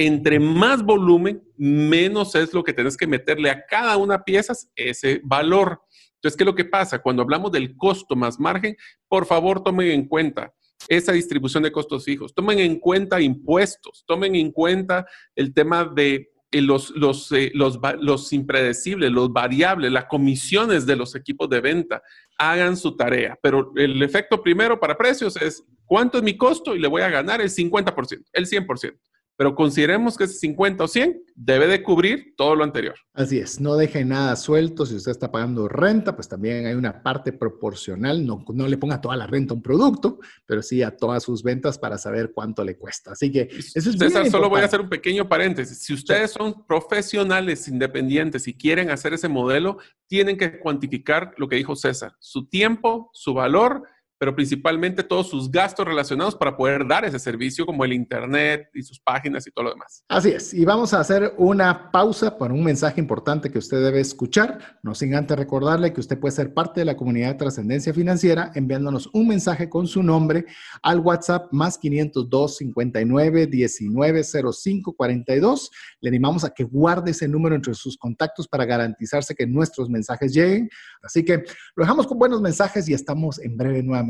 entre más volumen, menos es lo que tienes que meterle a cada una pieza ese valor. Entonces, ¿qué es lo que pasa? Cuando hablamos del costo más margen, por favor tomen en cuenta esa distribución de costos fijos, tomen en cuenta impuestos, tomen en cuenta el tema de los, los, eh, los, impredecibles, los variables, las comisiones de los equipos de venta. Hagan su tarea. Pero el efecto primero para precios es cuánto es mi costo y le voy a ganar el 50%, el 100% pero consideremos que ese 50 o 100 debe de cubrir todo lo anterior. Así es, no deje nada suelto. Si usted está pagando renta, pues también hay una parte proporcional. No, no le ponga toda la renta a un producto, pero sí a todas sus ventas para saber cuánto le cuesta. Así que eso es César, solo voy a hacer un pequeño paréntesis. Si ustedes son profesionales independientes y quieren hacer ese modelo, tienen que cuantificar lo que dijo César, su tiempo, su valor pero principalmente todos sus gastos relacionados para poder dar ese servicio, como el Internet y sus páginas y todo lo demás. Así es. Y vamos a hacer una pausa para un mensaje importante que usted debe escuchar. No sin antes recordarle que usted puede ser parte de la comunidad de trascendencia financiera enviándonos un mensaje con su nombre al WhatsApp más 502 59 19 05 42. Le animamos a que guarde ese número entre sus contactos para garantizarse que nuestros mensajes lleguen. Así que lo dejamos con buenos mensajes y estamos en breve nuevamente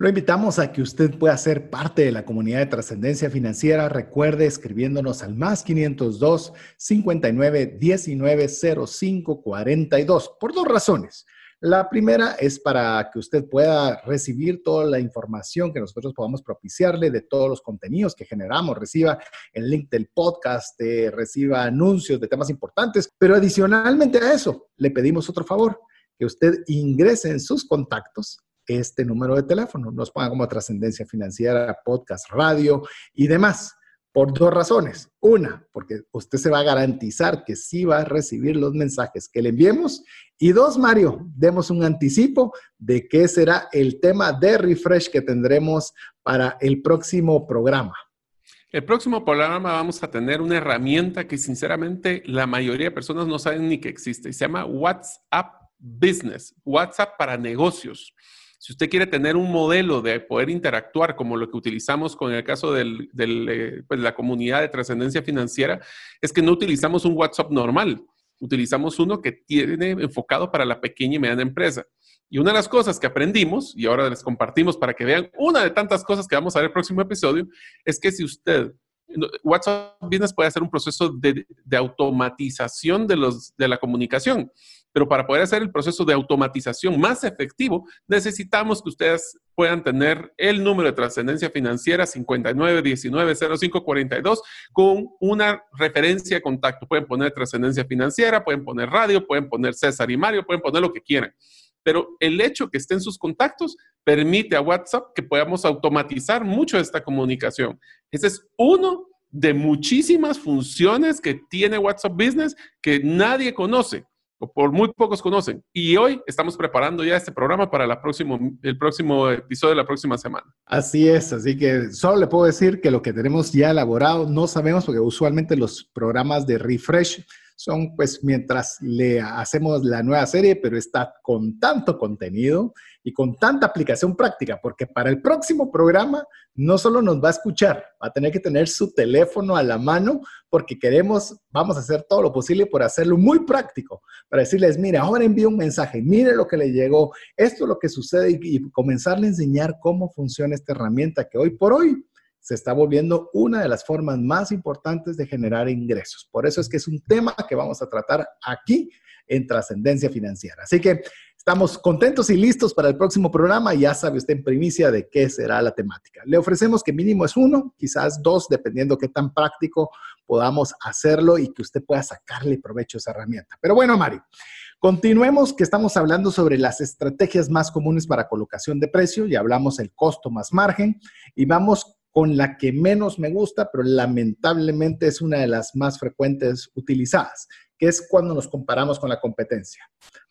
Lo invitamos a que usted pueda ser parte de la comunidad de trascendencia financiera. Recuerde escribiéndonos al más 502 59 19 05 42 por dos razones. La primera es para que usted pueda recibir toda la información que nosotros podamos propiciarle de todos los contenidos que generamos, reciba el link del podcast, eh, reciba anuncios de temas importantes, pero adicionalmente a eso, le pedimos otro favor, que usted ingrese en sus contactos este número de teléfono. Nos ponga como trascendencia financiera, podcast, radio y demás. Por dos razones. Una, porque usted se va a garantizar que sí va a recibir los mensajes que le enviemos. Y dos, Mario, demos un anticipo de qué será el tema de refresh que tendremos para el próximo programa. El próximo programa vamos a tener una herramienta que sinceramente la mayoría de personas no saben ni que existe. Se llama WhatsApp Business, WhatsApp para negocios. Si usted quiere tener un modelo de poder interactuar como lo que utilizamos con el caso de eh, pues, la comunidad de trascendencia financiera, es que no utilizamos un WhatsApp normal, utilizamos uno que tiene enfocado para la pequeña y mediana empresa. Y una de las cosas que aprendimos, y ahora les compartimos para que vean una de tantas cosas que vamos a ver el próximo episodio, es que si usted WhatsApp Business puede hacer un proceso de, de automatización de, los, de la comunicación Pero para poder hacer el proceso de automatización más efectivo, necesitamos que ustedes puedan tener el número de trascendencia financiera 59190542 con una referencia de contacto. Pueden poner trascendencia financiera, pueden poner radio, pueden poner César y Mario, pueden poner lo que quieran pero el hecho que estén sus contactos permite a WhatsApp que podamos automatizar mucho esta comunicación. Ese es uno de muchísimas funciones que tiene WhatsApp Business que nadie conoce por muy pocos conocen. Y hoy estamos preparando ya este programa para la próximo, el próximo episodio de la próxima semana. Así es, así que solo le puedo decir que lo que tenemos ya elaborado no sabemos porque usualmente los programas de refresh son pues mientras le hacemos la nueva serie, pero está con tanto contenido y con tanta aplicación práctica, porque para el próximo programa no solo nos va a escuchar, va a tener que tener su teléfono a la mano porque queremos, vamos a hacer todo lo posible por hacerlo muy práctico, para decirles, mire, ahora envío un mensaje, mire lo que le llegó, esto es lo que sucede y, y comenzarle a enseñar cómo funciona esta herramienta que hoy por hoy se está volviendo una de las formas más importantes de generar ingresos. Por eso es que es un tema que vamos a tratar aquí en Trascendencia Financiera. Así que estamos contentos y listos para el próximo programa. Ya sabe usted en primicia de qué será la temática. Le ofrecemos que mínimo es uno, quizás dos, dependiendo qué tan práctico podamos hacerlo y que usted pueda sacarle provecho a esa herramienta. Pero bueno, Mari, Continuemos que estamos hablando sobre las estrategias más comunes para colocación de precio, ya hablamos el costo más margen y vamos con la que menos me gusta, pero lamentablemente es una de las más frecuentes utilizadas, que es cuando nos comparamos con la competencia.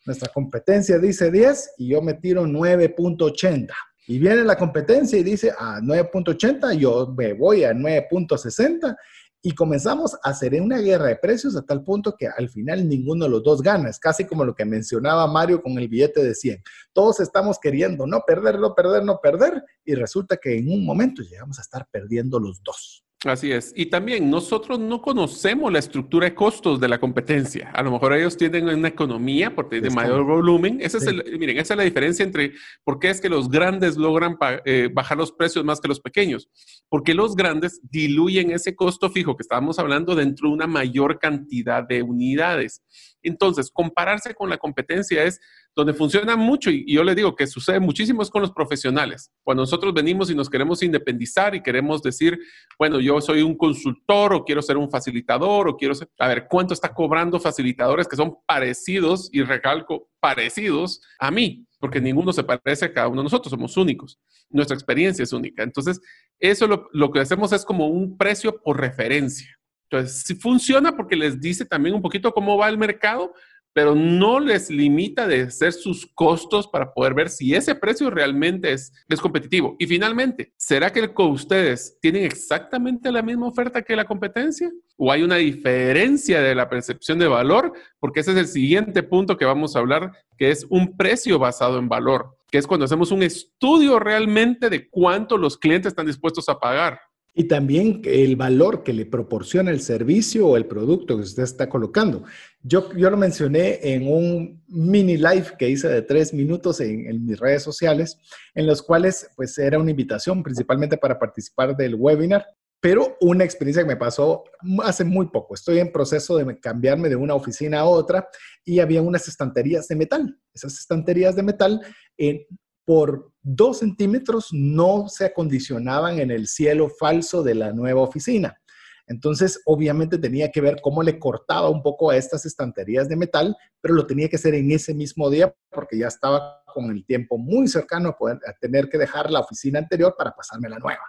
Nuestra competencia dice 10 y yo me tiro 9.80. Y viene la competencia y dice a ah, 9.80, yo me voy a 9.60 y comenzamos a hacer una guerra de precios a tal punto que al final ninguno de los dos gana. Es casi como lo que mencionaba Mario con el billete de 100. Todos estamos queriendo no perder, no perder, no perder y resulta que en un momento llegamos a estar perdiendo los dos. Así es. Y también nosotros no conocemos la estructura de costos de la competencia. A lo mejor ellos tienen una economía porque de mayor volumen. Ese es el, miren, esa es la diferencia entre por qué es que los grandes logran eh, bajar los precios más que los pequeños. Porque los grandes diluyen ese costo fijo que estábamos hablando dentro de una mayor cantidad de unidades. Entonces, compararse con la competencia es donde funciona mucho, y, yo le digo que sucede muchísimo es con los profesionales. Cuando nosotros venimos y nos queremos independizar y queremos decir, bueno, yo soy un consultor o quiero ser un facilitador o quiero ser, a ver, ¿cuánto está cobrando facilitadores que son parecidos, y recalco, parecidos a mí? Porque ninguno se parece a cada uno de nosotros, somos únicos. Nuestra experiencia es única. Entonces, eso lo, lo que hacemos es como un precio por referencia. Entonces, si funciona porque les dice también un poquito cómo va el mercado, pero no les limita de hacer sus costos para poder ver si ese precio realmente es, es competitivo. Y finalmente, ¿será que ustedes tienen exactamente la misma oferta que la competencia? ¿O hay una diferencia de la percepción de valor? Porque ese es el siguiente punto que vamos a hablar, que es un precio basado en valor, que es cuando hacemos un estudio realmente de cuánto los clientes están dispuestos a pagar. Y también el valor que le proporciona el servicio o el producto que usted está colocando. Yo, yo lo mencioné en un mini live que hice de tres minutos en, mis redes sociales, en los cuales pues era una invitación principalmente para participar del webinar, pero una experiencia que me pasó hace muy poco. Estoy en proceso de cambiarme de una oficina a otra y había unas estanterías de metal. Esas estanterías de metal eh, por dos centímetros no se acondicionaban en el cielo falso de la nueva oficina. Entonces, obviamente tenía que ver cómo le cortaba un poco a estas estanterías de metal, pero lo tenía que hacer en ese mismo día porque ya estaba con el tiempo muy cercano a, a tener que dejar la oficina anterior para pasarme la nueva.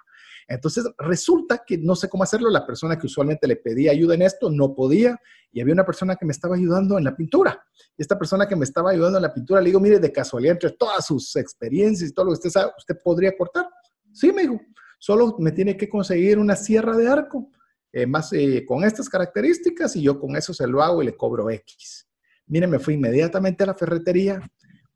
Entonces, resulta que no sé cómo hacerlo. La persona que usualmente le pedía ayuda en esto no podía y había una persona que me estaba ayudando en la pintura. Y esta persona que me estaba ayudando en la pintura, le digo, mire, de casualidad, entre todas sus experiencias y todo lo que usted sabe, ¿usted podría cortar? Sí, me dijo, solo me tiene que conseguir una sierra de arco, eh, más eh, con estas características y yo con eso se lo hago y le cobro X. Mire, me fui inmediatamente a la ferretería,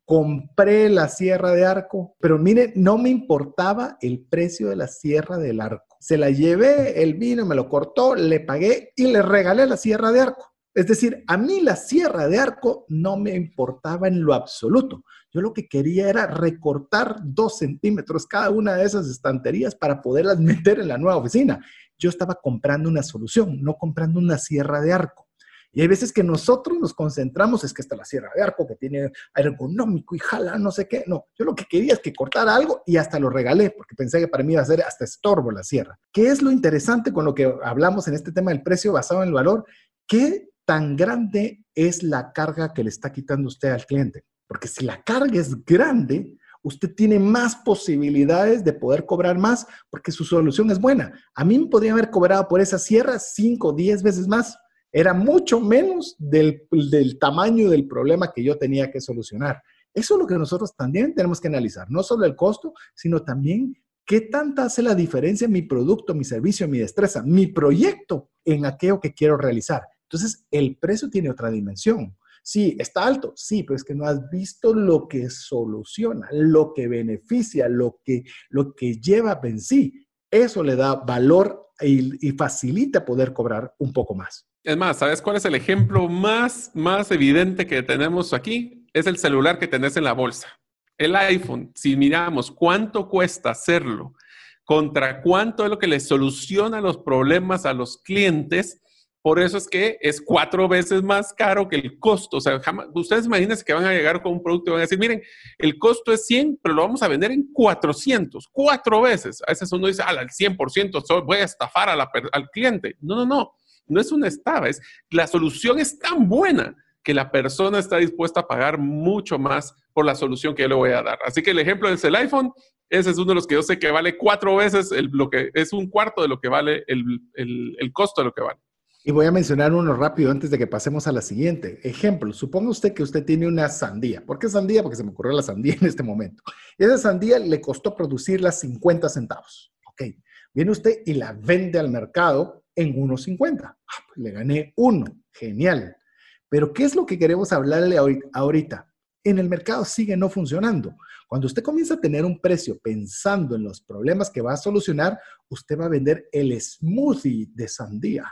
compré la sierra de arco, pero mire, no me importaba el precio de la sierra del arco. Se la llevé, el vino me lo cortó, le pagué y le regalé la sierra de arco. Es decir, a mí la sierra de arco no me importaba en lo absoluto. Yo lo que quería era recortar dos centímetros cada una de esas estanterías para poderlas meter en la nueva oficina. Yo estaba comprando una solución, no comprando una sierra de arco. Y hay veces que nosotros nos concentramos, es que está la sierra de arco, que tiene ergonómico y jala, no sé qué. No, yo lo que quería es que cortara algo y hasta lo regalé, porque pensé que para mí iba a ser hasta estorbo la sierra. ¿Qué es lo interesante con lo que hablamos en este tema del precio basado en el valor? ¿Qué tan grande es la carga que le está quitando usted al cliente? Porque si la carga es grande, usted tiene más posibilidades de poder cobrar más porque su solución es buena. A mí me podría haber cobrado por esa sierra 5 o 10 veces más era mucho menos del, tamaño del problema que yo tenía que solucionar. Eso es lo que nosotros también tenemos que analizar, no solo el costo, sino también qué tanta hace la diferencia mi producto, mi servicio, mi destreza, mi proyecto en aquello que quiero realizar. Entonces, el precio tiene otra dimensión. Sí, está alto, sí, pero es que no has visto lo que soluciona, lo que beneficia, lo que, lo que lleva en sí. Eso le da valor y facilita poder cobrar un poco más. Es más, ¿sabes cuál es el ejemplo más, más evidente que tenemos aquí? Es el celular que tenés en la bolsa. El iPhone, si miramos cuánto cuesta hacerlo contra cuánto es lo que le soluciona los problemas a los clientes, por eso es que es cuatro veces más caro que el costo. O sea, ustedes imagínense que van a llegar con un producto y van a decir, miren, el costo es 100, pero lo vamos a vender en 400, cuatro veces. A veces uno dice, al 100%, voy a estafar al cliente. No, no, no no es una estafa, es la solución es tan buena que la persona está dispuesta a pagar mucho más por la solución que yo le voy a dar. Así que el ejemplo es el iPhone. Ese es uno de los que yo sé que vale cuatro veces lo que es un cuarto de lo que vale el, el costo de lo que vale. Y voy a mencionar uno rápido antes de que pasemos a la siguiente. Ejemplo, suponga usted que usted tiene una sandía. ¿Por qué sandía? Porque se me ocurrió la sandía en este momento. Y esa sandía le costó producirla 50 centavos. Ok, viene usted y la vende al mercado en 1.50. Ah, pues le gané uno. Genial. Pero ¿qué es lo que queremos hablarle ahorita? En el mercado sigue no funcionando. Cuando usted comienza a tener un precio pensando en los problemas que va a solucionar, usted va a vender el smoothie de sandía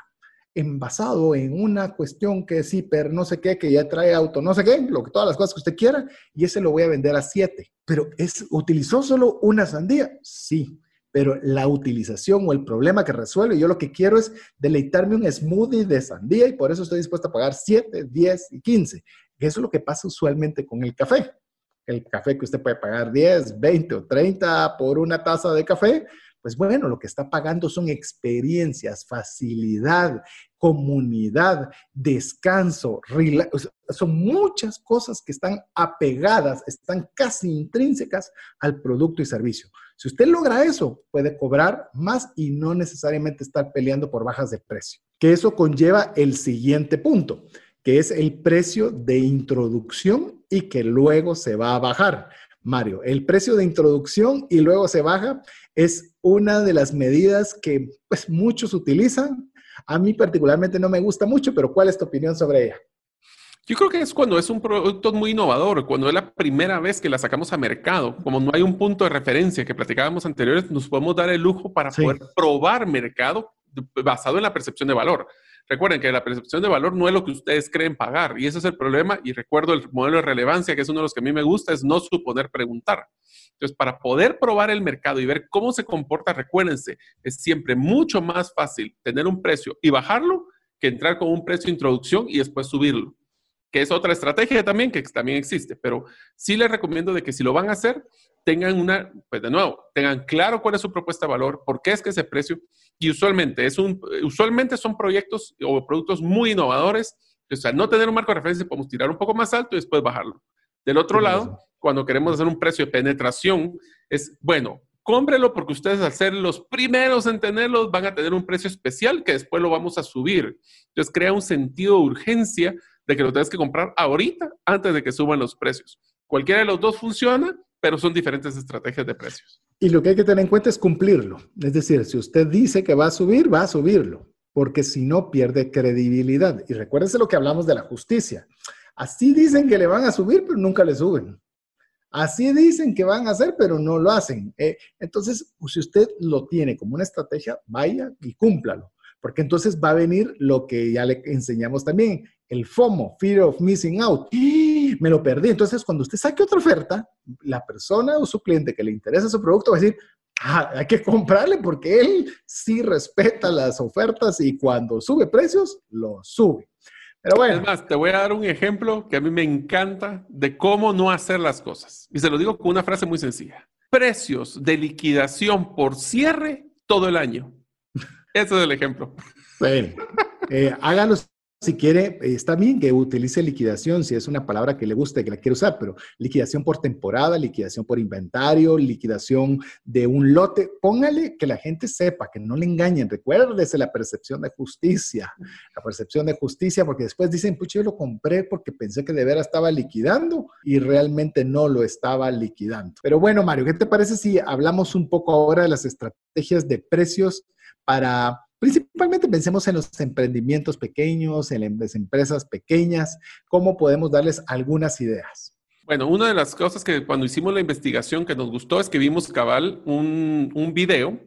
envasado en una cuestión que es hiper no sé qué, que ya trae auto no sé qué, lo que todas las cosas que usted quiera, y ese lo voy a vender a 7. Pero es, ¿utilizó solo una sandía? Sí pero la utilización o el problema que resuelve, yo lo que quiero es deleitarme un smoothie de sandía y por eso estoy dispuesto a pagar 7, 10 y 15. Eso es lo que pasa usualmente con el café. El café que usted puede pagar 10, 20 o 30 por una taza de café, pues bueno, lo que está pagando son experiencias, facilidad, comunidad, descanso, son muchas cosas que están apegadas, están casi intrínsecas al producto y servicio. Si usted logra eso, puede cobrar más y no necesariamente estar peleando por bajas de precio. Que eso conlleva el siguiente punto, que es el precio de introducción y que luego se va a bajar. Mario, el precio de introducción y luego se baja es una de las medidas que pues, muchos utilizan. A mí particularmente no me gusta mucho, pero ¿cuál es tu opinión sobre ella? Yo creo que es cuando es un producto muy innovador, cuando es la primera vez que la sacamos a mercado. Como no hay un punto de referencia que platicábamos anteriores, nos podemos dar el lujo para poder probar mercado basado en la percepción de valor. Recuerden que la percepción de valor no es lo que ustedes creen pagar y ese es el problema. Y recuerdo el modelo de relevancia, que es uno de los que a mí me gusta, es no suponer preguntar. Entonces, para poder probar el mercado y ver cómo se comporta, recuérdense, es siempre mucho más fácil tener un precio y bajarlo que entrar con un precio de introducción y después subirlo, que es otra estrategia también que también existe. Pero sí les recomiendo de que si lo van a hacer, tengan una, pues de nuevo, tengan claro cuál es su propuesta de valor, por qué es que ese precio, y usualmente, es un, usualmente son proyectos o productos muy innovadores, o sea, no tener un marco de referencia, podemos tirar un poco más alto y después bajarlo. Del otro lado, cuando queremos hacer un precio de penetración, es, bueno, cómprelo porque ustedes al ser los primeros en tenerlos van a tener un precio especial que después lo vamos a subir. Entonces crea un sentido de urgencia de que lo tengas que comprar ahorita antes de que suban los precios. Cualquiera de los dos funciona, pero son diferentes estrategias de precios. Y lo que hay que tener en cuenta es cumplirlo. Es decir, si usted dice que va a subir, va a subirlo, porque si no pierde credibilidad. Y recuérdense lo que hablamos de la justicia. Así dicen que le van a subir, pero nunca le suben. Así dicen que van a hacer, pero no lo hacen. Eh, entonces, si usted lo tiene como una estrategia, vaya y cúmplalo, porque entonces va a venir lo que ya le enseñamos también, el FOMO, Fear of Missing Out. Me lo perdí. Entonces, cuando usted saque otra oferta, la persona o su cliente que le interesa su producto va a decir, ah, hay que comprarle porque él sí respeta las ofertas y cuando sube precios, lo sube. Pero bueno. Es más, te voy a dar un ejemplo que a mí me encanta de cómo no hacer las cosas. Y se lo digo con una frase muy sencilla. Precios de liquidación por cierre todo el año. Ese es el ejemplo. Bueno, eh, si quiere, eh, está bien que utilice liquidación, si es una palabra que le gusta y que la quiere usar, pero liquidación por temporada, liquidación por inventario, liquidación de un lote, póngale que la gente sepa, que no le engañen. Recuérdese la percepción de justicia, la percepción de justicia, porque después dicen, pues yo lo compré porque pensé que de veras estaba liquidando y realmente no lo estaba liquidando. Pero bueno, Mario, ¿qué te parece si hablamos un poco ahora de las estrategias de precios para Principalmente pensemos en los emprendimientos pequeños, en las empresas pequeñas, cómo podemos darles algunas ideas. Bueno, una de las cosas que cuando hicimos la investigación que nos gustó es que vimos cabal un, un video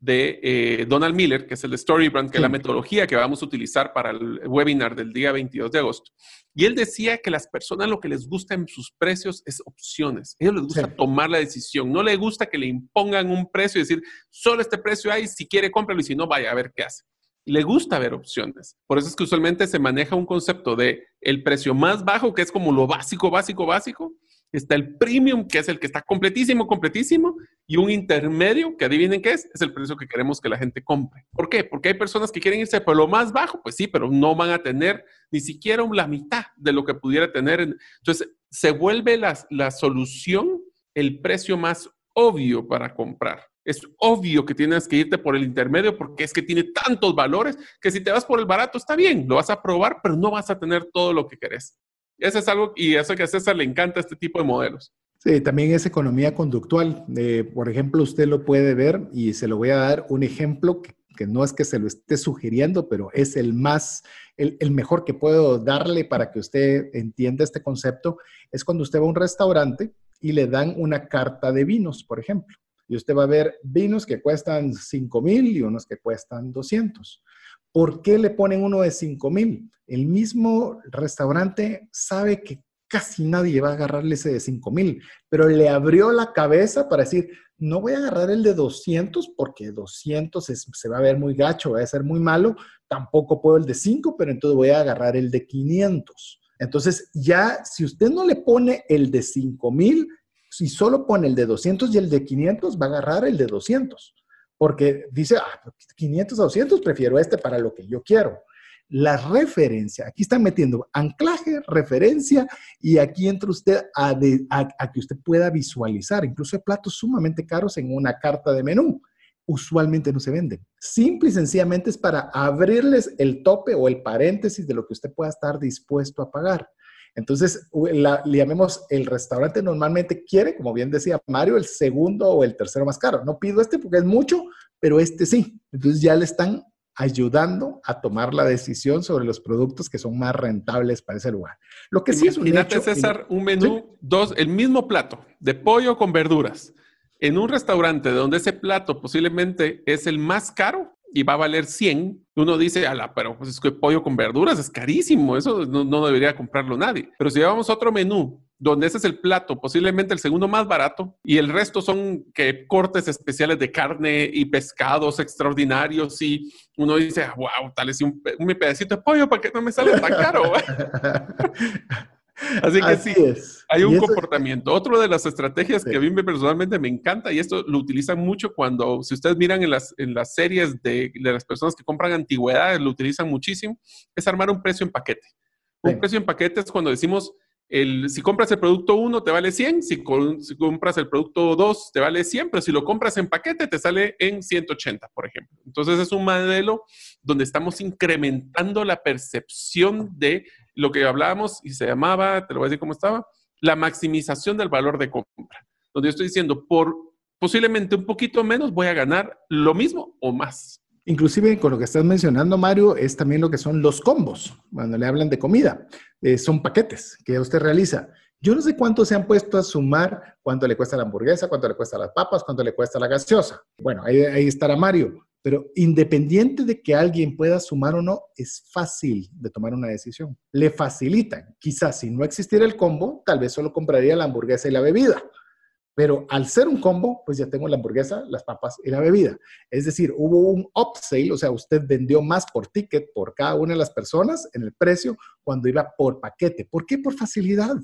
de eh, Donald Miller, que es el de Storybrand, que es la metodología que vamos a utilizar para el webinar del día 22 de agosto. Y él decía que las personas lo que les gusta en sus precios es opciones. A ellos les gusta tomar la decisión. No les gusta que le impongan un precio y decir, solo este precio hay, si quiere cómpralo y si no, vaya a ver qué hace. Le gusta ver opciones. Por eso es que usualmente se maneja un concepto de el precio más bajo, que es como lo básico, básico, básico, está el premium, que es el que está completísimo, completísimo, y un intermedio, que adivinen qué es, es el precio que queremos que la gente compre. ¿Por qué? Porque hay personas que quieren irse por lo más bajo, pues sí, pero no van a tener ni siquiera la mitad de lo que pudiera tener. Entonces, se vuelve la, la solución el precio más obvio para comprar. Es obvio que tienes que irte por el intermedio porque es que tiene tantos valores que si te vas por el barato está bien, lo vas a probar, pero no vas a tener todo lo que querés. Eso es algo, y eso que a César le encanta este tipo de modelos. Sí, también es economía conductual. Eh, por ejemplo, usted lo puede ver y se lo voy a dar un ejemplo que, no es que se lo esté sugiriendo, pero es el más, el, el, mejor que puedo darle para que usted entienda este concepto. Es cuando usted va a un restaurante y le dan una carta de vinos, por ejemplo. Y usted va a ver vinos que cuestan 5 mil y unos que cuestan 200. ¿Por qué le ponen uno de 5 mil? El mismo restaurante sabe que casi nadie va a agarrarle ese de 5 mil, pero le abrió la cabeza para decir, no voy a agarrar el de 200 porque 200 se va a ver muy gacho, va a ser muy malo, tampoco puedo el de 5, pero entonces voy a agarrar el de 500. Entonces ya, si usted no le pone el de 5 mil, si solo pone el de 200 y el de 500, va a agarrar el de 200 porque dice, ah, 500 a 200, prefiero este para lo que yo quiero. La referencia, aquí están metiendo anclaje, referencia, y aquí entra usted a, que usted pueda visualizar. Incluso hay platos sumamente caros en una carta de menú. Usualmente no se venden. Simple y sencillamente es para abrirles el tope o el paréntesis de lo que usted pueda estar dispuesto a pagar. Entonces, le llamemos el restaurante normalmente quiere, como bien decía Mario, el segundo o el tercero más caro. No pido este porque es mucho, pero este sí. Entonces ya le están ayudando a tomar la decisión sobre los productos que son más rentables para ese lugar. Lo que sí es un hecho, César, un menú, dos, el mismo plato de pollo con verduras en un restaurante donde ese plato posiblemente es el más caro, y va a valer 100, uno dice, ala, pero pues es que pollo con verduras es carísimo, eso no, debería comprarlo nadie. Pero si llevamos otro menú donde ese es el plato, posiblemente el segundo más barato, y el resto son que cortes especiales de carne y pescados extraordinarios, y uno dice, wow, tal vez un, un pedacito de pollo para que no me sale tan caro. Así que sí, hay un comportamiento. Otro de las estrategias que a mí personalmente me encanta, y esto lo utilizan mucho cuando, si ustedes miran en las, en las series de, las personas que compran antigüedades, lo utilizan muchísimo, es armar un precio en paquete. Un precio en paquete es cuando decimos, si compras el producto 1 te vale 100, si, si, compras el producto 2 te vale 100, pero si lo compras en paquete te sale en 180, por ejemplo. Entonces es un modelo donde estamos incrementando la percepción de lo que hablábamos y se llamaba, te lo voy a decir cómo estaba, la maximización del valor de compra. Donde yo estoy diciendo, por posiblemente un poquito menos voy a ganar lo mismo o más. Inclusive con lo que estás mencionando, Mario, es también lo que son los combos, cuando le hablan de comida. Eh, son paquetes que usted realiza. Yo no sé cuánto se han puesto a sumar, cuánto le cuesta la hamburguesa, cuánto le cuesta las papas, cuánto le cuesta la gaseosa. Bueno, ahí, ahí estará Mario. Pero independiente de que alguien pueda sumar o no, es fácil de tomar una decisión. Le facilitan. Quizás si no existiera el combo, tal vez solo compraría la hamburguesa y la bebida. Pero al ser un combo, pues ya tengo la hamburguesa, las papas y la bebida. Es decir, hubo un upsale, o sea, usted vendió más por ticket por cada una de las personas en el precio cuando iba por paquete. ¿Por qué? Por facilidad.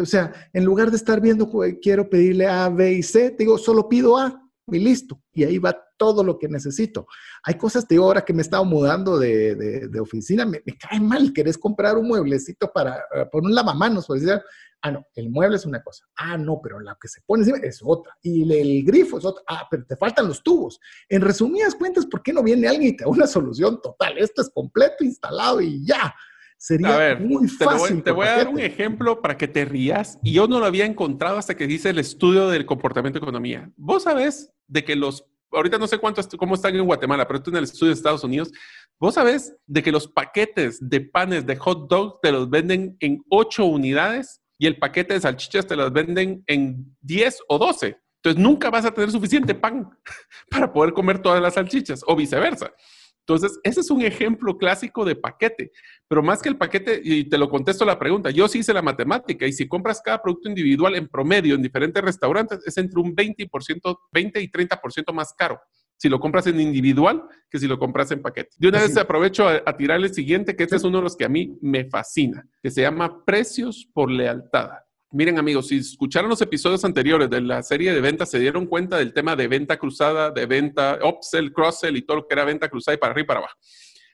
O sea, en lugar de estar viendo, quiero pedirle A, B y C, digo, solo pido A y listo. Y ahí va todo lo que necesito. Hay cosas, te digo, ahora que me he estado mudando de, oficina, me, cae mal, querés comprar un mueblecito para, uh, por un lavamanos, por decir, ah, no, el mueble es una cosa, ah, no, pero la que se pone encima es otra, y el, grifo es otra, ah, pero te faltan los tubos. En resumidas cuentas, ¿por qué no viene alguien y te da una solución total? Esto es completo, instalado y ya. Sería muy fácil. Te voy, a dar un ejemplo para que te rías. Y yo no lo había encontrado hasta que dice el estudio del comportamiento de economía. Vos sabés de que los, ahorita no sé cuánto, cómo están en Guatemala, pero tú en el estudio de Estados Unidos, vos sabés de que los paquetes de panes de hot dog te los venden en 8 unidades y el paquete de salchichas te los venden en 10 o 12. Entonces nunca vas a tener suficiente pan para poder comer todas las salchichas o viceversa. Entonces, ese es un ejemplo clásico de paquete, pero más que el paquete, y te lo contesto la pregunta, yo sí hice la matemática y si compras cada producto individual en promedio en diferentes restaurantes, es entre un 20%, 20 y 30% más caro si lo compras en individual que si lo compras en paquete. De una vez aprovecho a, a, tirar el siguiente, que este es uno de los que a mí me fascina, que se llama precios por lealtad. Miren amigos, si escucharon los episodios anteriores de la serie de ventas, se dieron cuenta del tema de venta cruzada, de venta upsell, cross-sell y todo lo que era venta cruzada y para arriba y para abajo.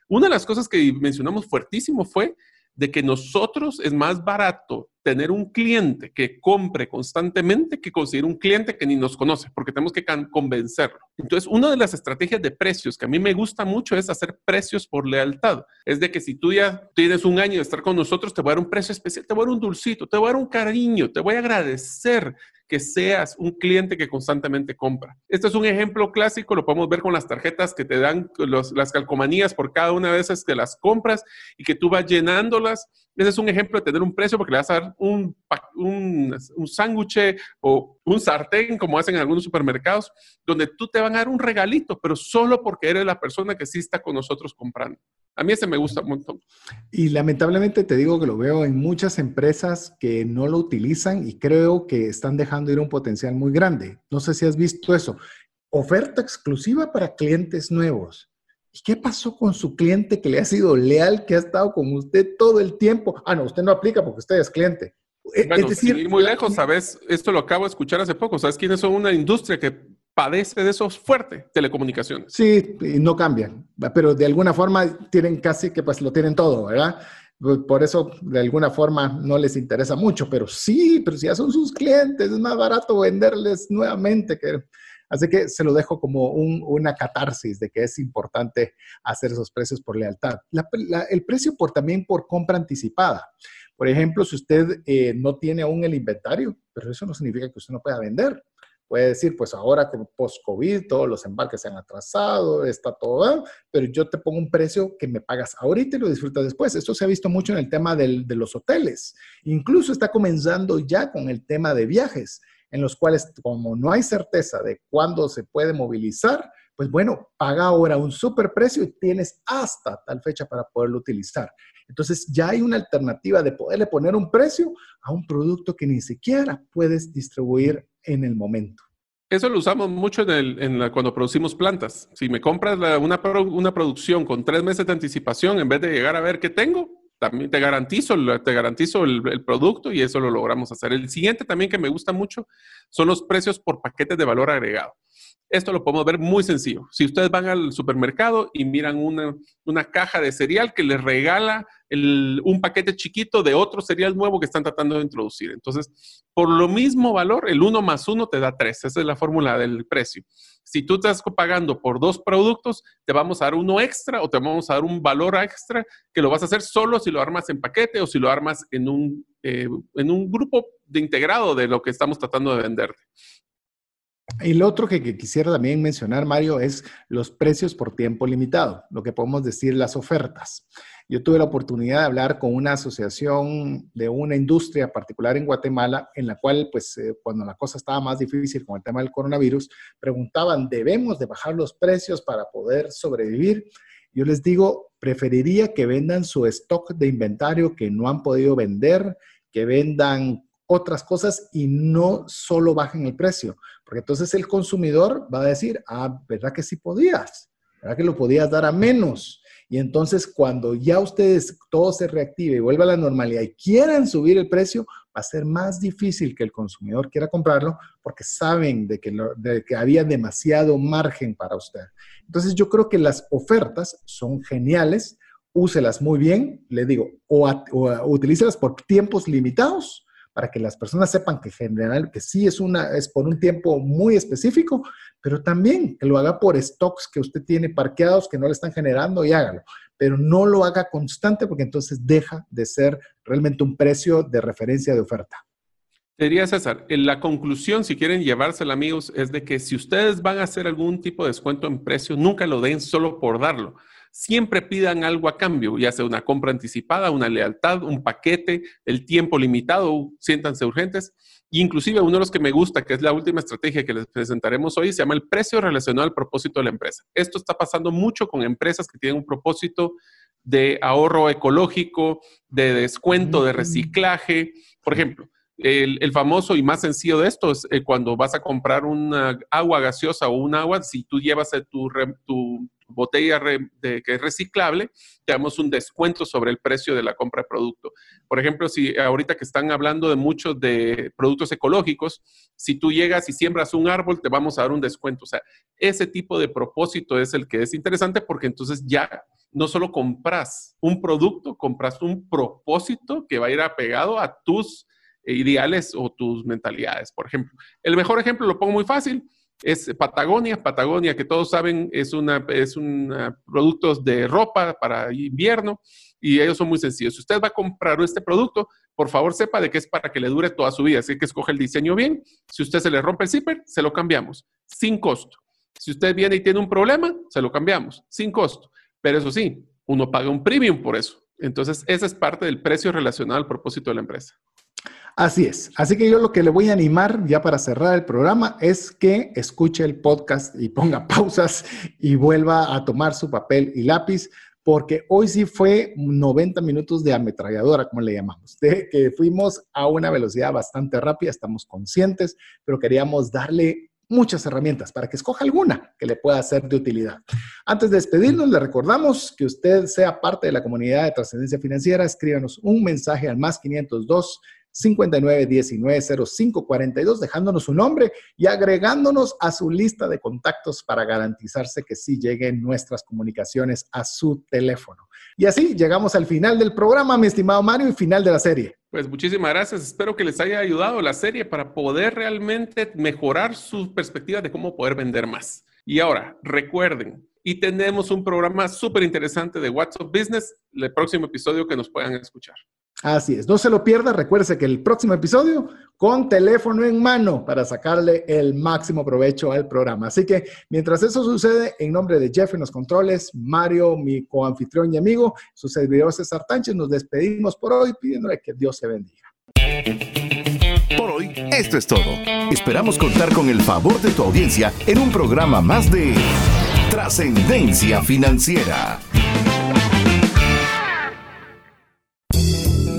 Una de las cosas que mencionamos fuertísimo fue de que nosotros es más barato tener un cliente que compre constantemente que conseguir un cliente que ni nos conoce, porque tenemos que convencerlo. Entonces, una de las estrategias de precios que a mí me gusta mucho es hacer precios por lealtad. Es de que si tú ya tienes un año de estar con nosotros, te voy a dar un precio especial, te voy a dar un dulcito, te voy a dar un cariño, te voy a agradecer que seas un cliente que constantemente compra. Este es un ejemplo clásico, lo podemos ver con las tarjetas que te dan las calcomanías por cada una de esas que las compras y que tú vas llenándolas ese es un ejemplo de tener un precio porque le vas a dar un, un, un sándwich o un sartén, como hacen en algunos supermercados, donde tú te van a dar un regalito, pero solo porque eres la persona que sí está con nosotros comprando. A mí ese me gusta un montón. Y lamentablemente te digo que lo veo en muchas empresas que no lo utilizan y creo que están dejando ir un potencial muy grande. No sé si has visto eso. Oferta exclusiva para clientes nuevos. ¿Y qué pasó con su cliente que le ha sido leal, que ha estado con usted todo el tiempo? Ah, no, usted no aplica porque usted es cliente. Eh, bueno, es decir, muy lejos, ¿sabes? Esto lo acabo de escuchar hace poco. ¿Sabes quiénes son una industria que padece de eso fuerte? Telecomunicaciones. Sí, no cambian, pero de alguna forma tienen casi que pues lo tienen todo, ¿verdad? Por eso de alguna forma no les interesa mucho, pero sí, pero si ya son sus clientes, es más barato venderles nuevamente que Así que se lo dejo como una catarsis de que es importante hacer esos precios por lealtad. el precio por, también por compra anticipada. Por ejemplo, si usted eh, no tiene aún el inventario, pero eso no significa que usted no pueda vender. Puede decir, pues ahora con post-COVID todos los embarques se han atrasado, está todo, pero yo te pongo un precio que me pagas ahorita y lo disfrutas después. Esto se ha visto mucho en el tema de los hoteles. Incluso está comenzando ya con el tema de viajes en los cuales como no hay certeza de cuándo se puede movilizar, pues bueno, paga ahora un superprecio y tienes hasta tal fecha para poderlo utilizar. Entonces ya hay una alternativa de poderle poner un precio a un producto que ni siquiera puedes distribuir en el momento. Eso lo usamos mucho en cuando producimos plantas. Si me compras una, producción con tres meses de anticipación, en vez de llegar a ver qué tengo, también te garantizo, te garantizo el, producto y eso lo logramos hacer. El siguiente también que me gusta mucho son los precios por paquetes de valor agregado. Esto lo podemos ver muy sencillo. Si ustedes van al supermercado y miran una, caja de cereal que les regala un paquete chiquito de otro cereal nuevo que están tratando de introducir. Entonces, por lo mismo valor, el 1 más 1 te da 3. Esa es la fórmula del precio. Si tú estás pagando por dos productos, te vamos a dar uno extra o te vamos a dar un valor extra que lo vas a hacer solo si lo armas en paquete o si lo armas en un, eh, en un grupo de integrado de lo que estamos tratando de venderte. Lo otro que, quisiera también mencionar, Mario, es los precios por tiempo limitado, lo que podemos decir las ofertas. Yo tuve la oportunidad de hablar con una asociación de una industria particular en Guatemala, en la cual, pues, eh, cuando la cosa estaba más difícil con el tema del coronavirus, preguntaban, ¿debemos de bajar los precios para poder sobrevivir? Yo les digo, preferiría que vendan su stock de inventario que no han podido vender, que vendan otras cosas y no solo bajen el precio, porque entonces el consumidor va a decir, ah, ¿verdad que sí podías? ¿Verdad que lo podías dar a menos? Y entonces cuando ya ustedes todo se reactive y vuelva a la normalidad y quieran subir el precio, va a ser más difícil que el consumidor quiera comprarlo porque saben de que, de que había demasiado margen para usted. Entonces yo creo que las ofertas son geniales, úselas muy bien, le digo, o, o utilícelas por tiempos limitados para que las personas sepan que general, que sí es, una, es por un tiempo muy específico, pero también que lo haga por stocks que usted tiene parqueados que no le están generando y hágalo, pero no lo haga constante porque entonces deja de ser realmente un precio de referencia de oferta. Diría César, la conclusión, si quieren llevársela, amigos, es de que si ustedes van a hacer algún tipo de descuento en precio, nunca lo den solo por darlo siempre pidan algo a cambio, ya sea una compra anticipada, una lealtad, un paquete, el tiempo limitado, siéntanse urgentes. inclusive uno de los que me gusta, que es la última estrategia que les presentaremos hoy, se llama el precio relacionado al propósito de la empresa. Esto está pasando mucho con empresas que tienen un propósito de ahorro ecológico, de descuento, de reciclaje. Por ejemplo, el, famoso y más sencillo de esto es eh, cuando vas a comprar una agua gaseosa o un agua, si tú llevas tu, tu botella que es reciclable, te damos un descuento sobre el precio de la compra de producto. Por ejemplo, si ahorita que están hablando de muchos de productos ecológicos, si tú llegas y siembras un árbol, te vamos a dar un descuento. O sea, ese tipo de propósito es el que es interesante porque entonces ya no solo compras un producto, compras un propósito que va a ir apegado a tus ideales o tus mentalidades. Por ejemplo, el mejor ejemplo lo pongo muy fácil es Patagonia. Patagonia, que todos saben, es una, es un productos de ropa para invierno y ellos son muy sencillos. Si usted va a comprar este producto, por favor sepa de que es para que le dure toda su vida. Así que escoge el diseño bien. Si usted se le rompe el zipper, se lo cambiamos sin costo. Si usted viene y tiene un problema, se lo cambiamos sin costo. Pero eso sí, uno paga un premium por eso. Entonces, esa es parte del precio relacionado al propósito de la empresa. Así es. Así que yo lo que le voy a animar ya para cerrar el programa es que escuche el podcast y ponga pausas y vuelva a tomar su papel y lápiz, porque hoy sí fue 90 minutos de ametralladora, como le llamamos, de que fuimos a una velocidad bastante rápida, estamos conscientes, pero queríamos darle muchas herramientas para que escoja alguna que le pueda ser de utilidad. Antes de despedirnos, le recordamos que usted sea parte de la comunidad de trascendencia financiera, escríbanos un mensaje al más 502 59190542, dejándonos su nombre y agregándonos a su lista de contactos para garantizarse que sí lleguen nuestras comunicaciones a su teléfono. Y así llegamos al final del programa, mi estimado Mario, y final de la serie. Pues muchísimas gracias. Espero que les haya ayudado la serie para poder realmente mejorar su perspectiva de cómo poder vender más. Y ahora, recuerden, y tenemos un programa súper interesante de WhatsApp Business, el próximo episodio que nos puedan escuchar. Así es, no se lo pierda. Recuerde que el próximo episodio con teléfono en mano para sacarle el máximo provecho al programa. Así que mientras eso sucede, en nombre de Jeff en los controles, Mario, mi coanfitrión y amigo, su servidor César Tánchez, nos despedimos por hoy pidiéndole que Dios se bendiga. Por hoy, esto es todo. Esperamos contar con el favor de tu audiencia en un programa más de Trascendencia Financiera.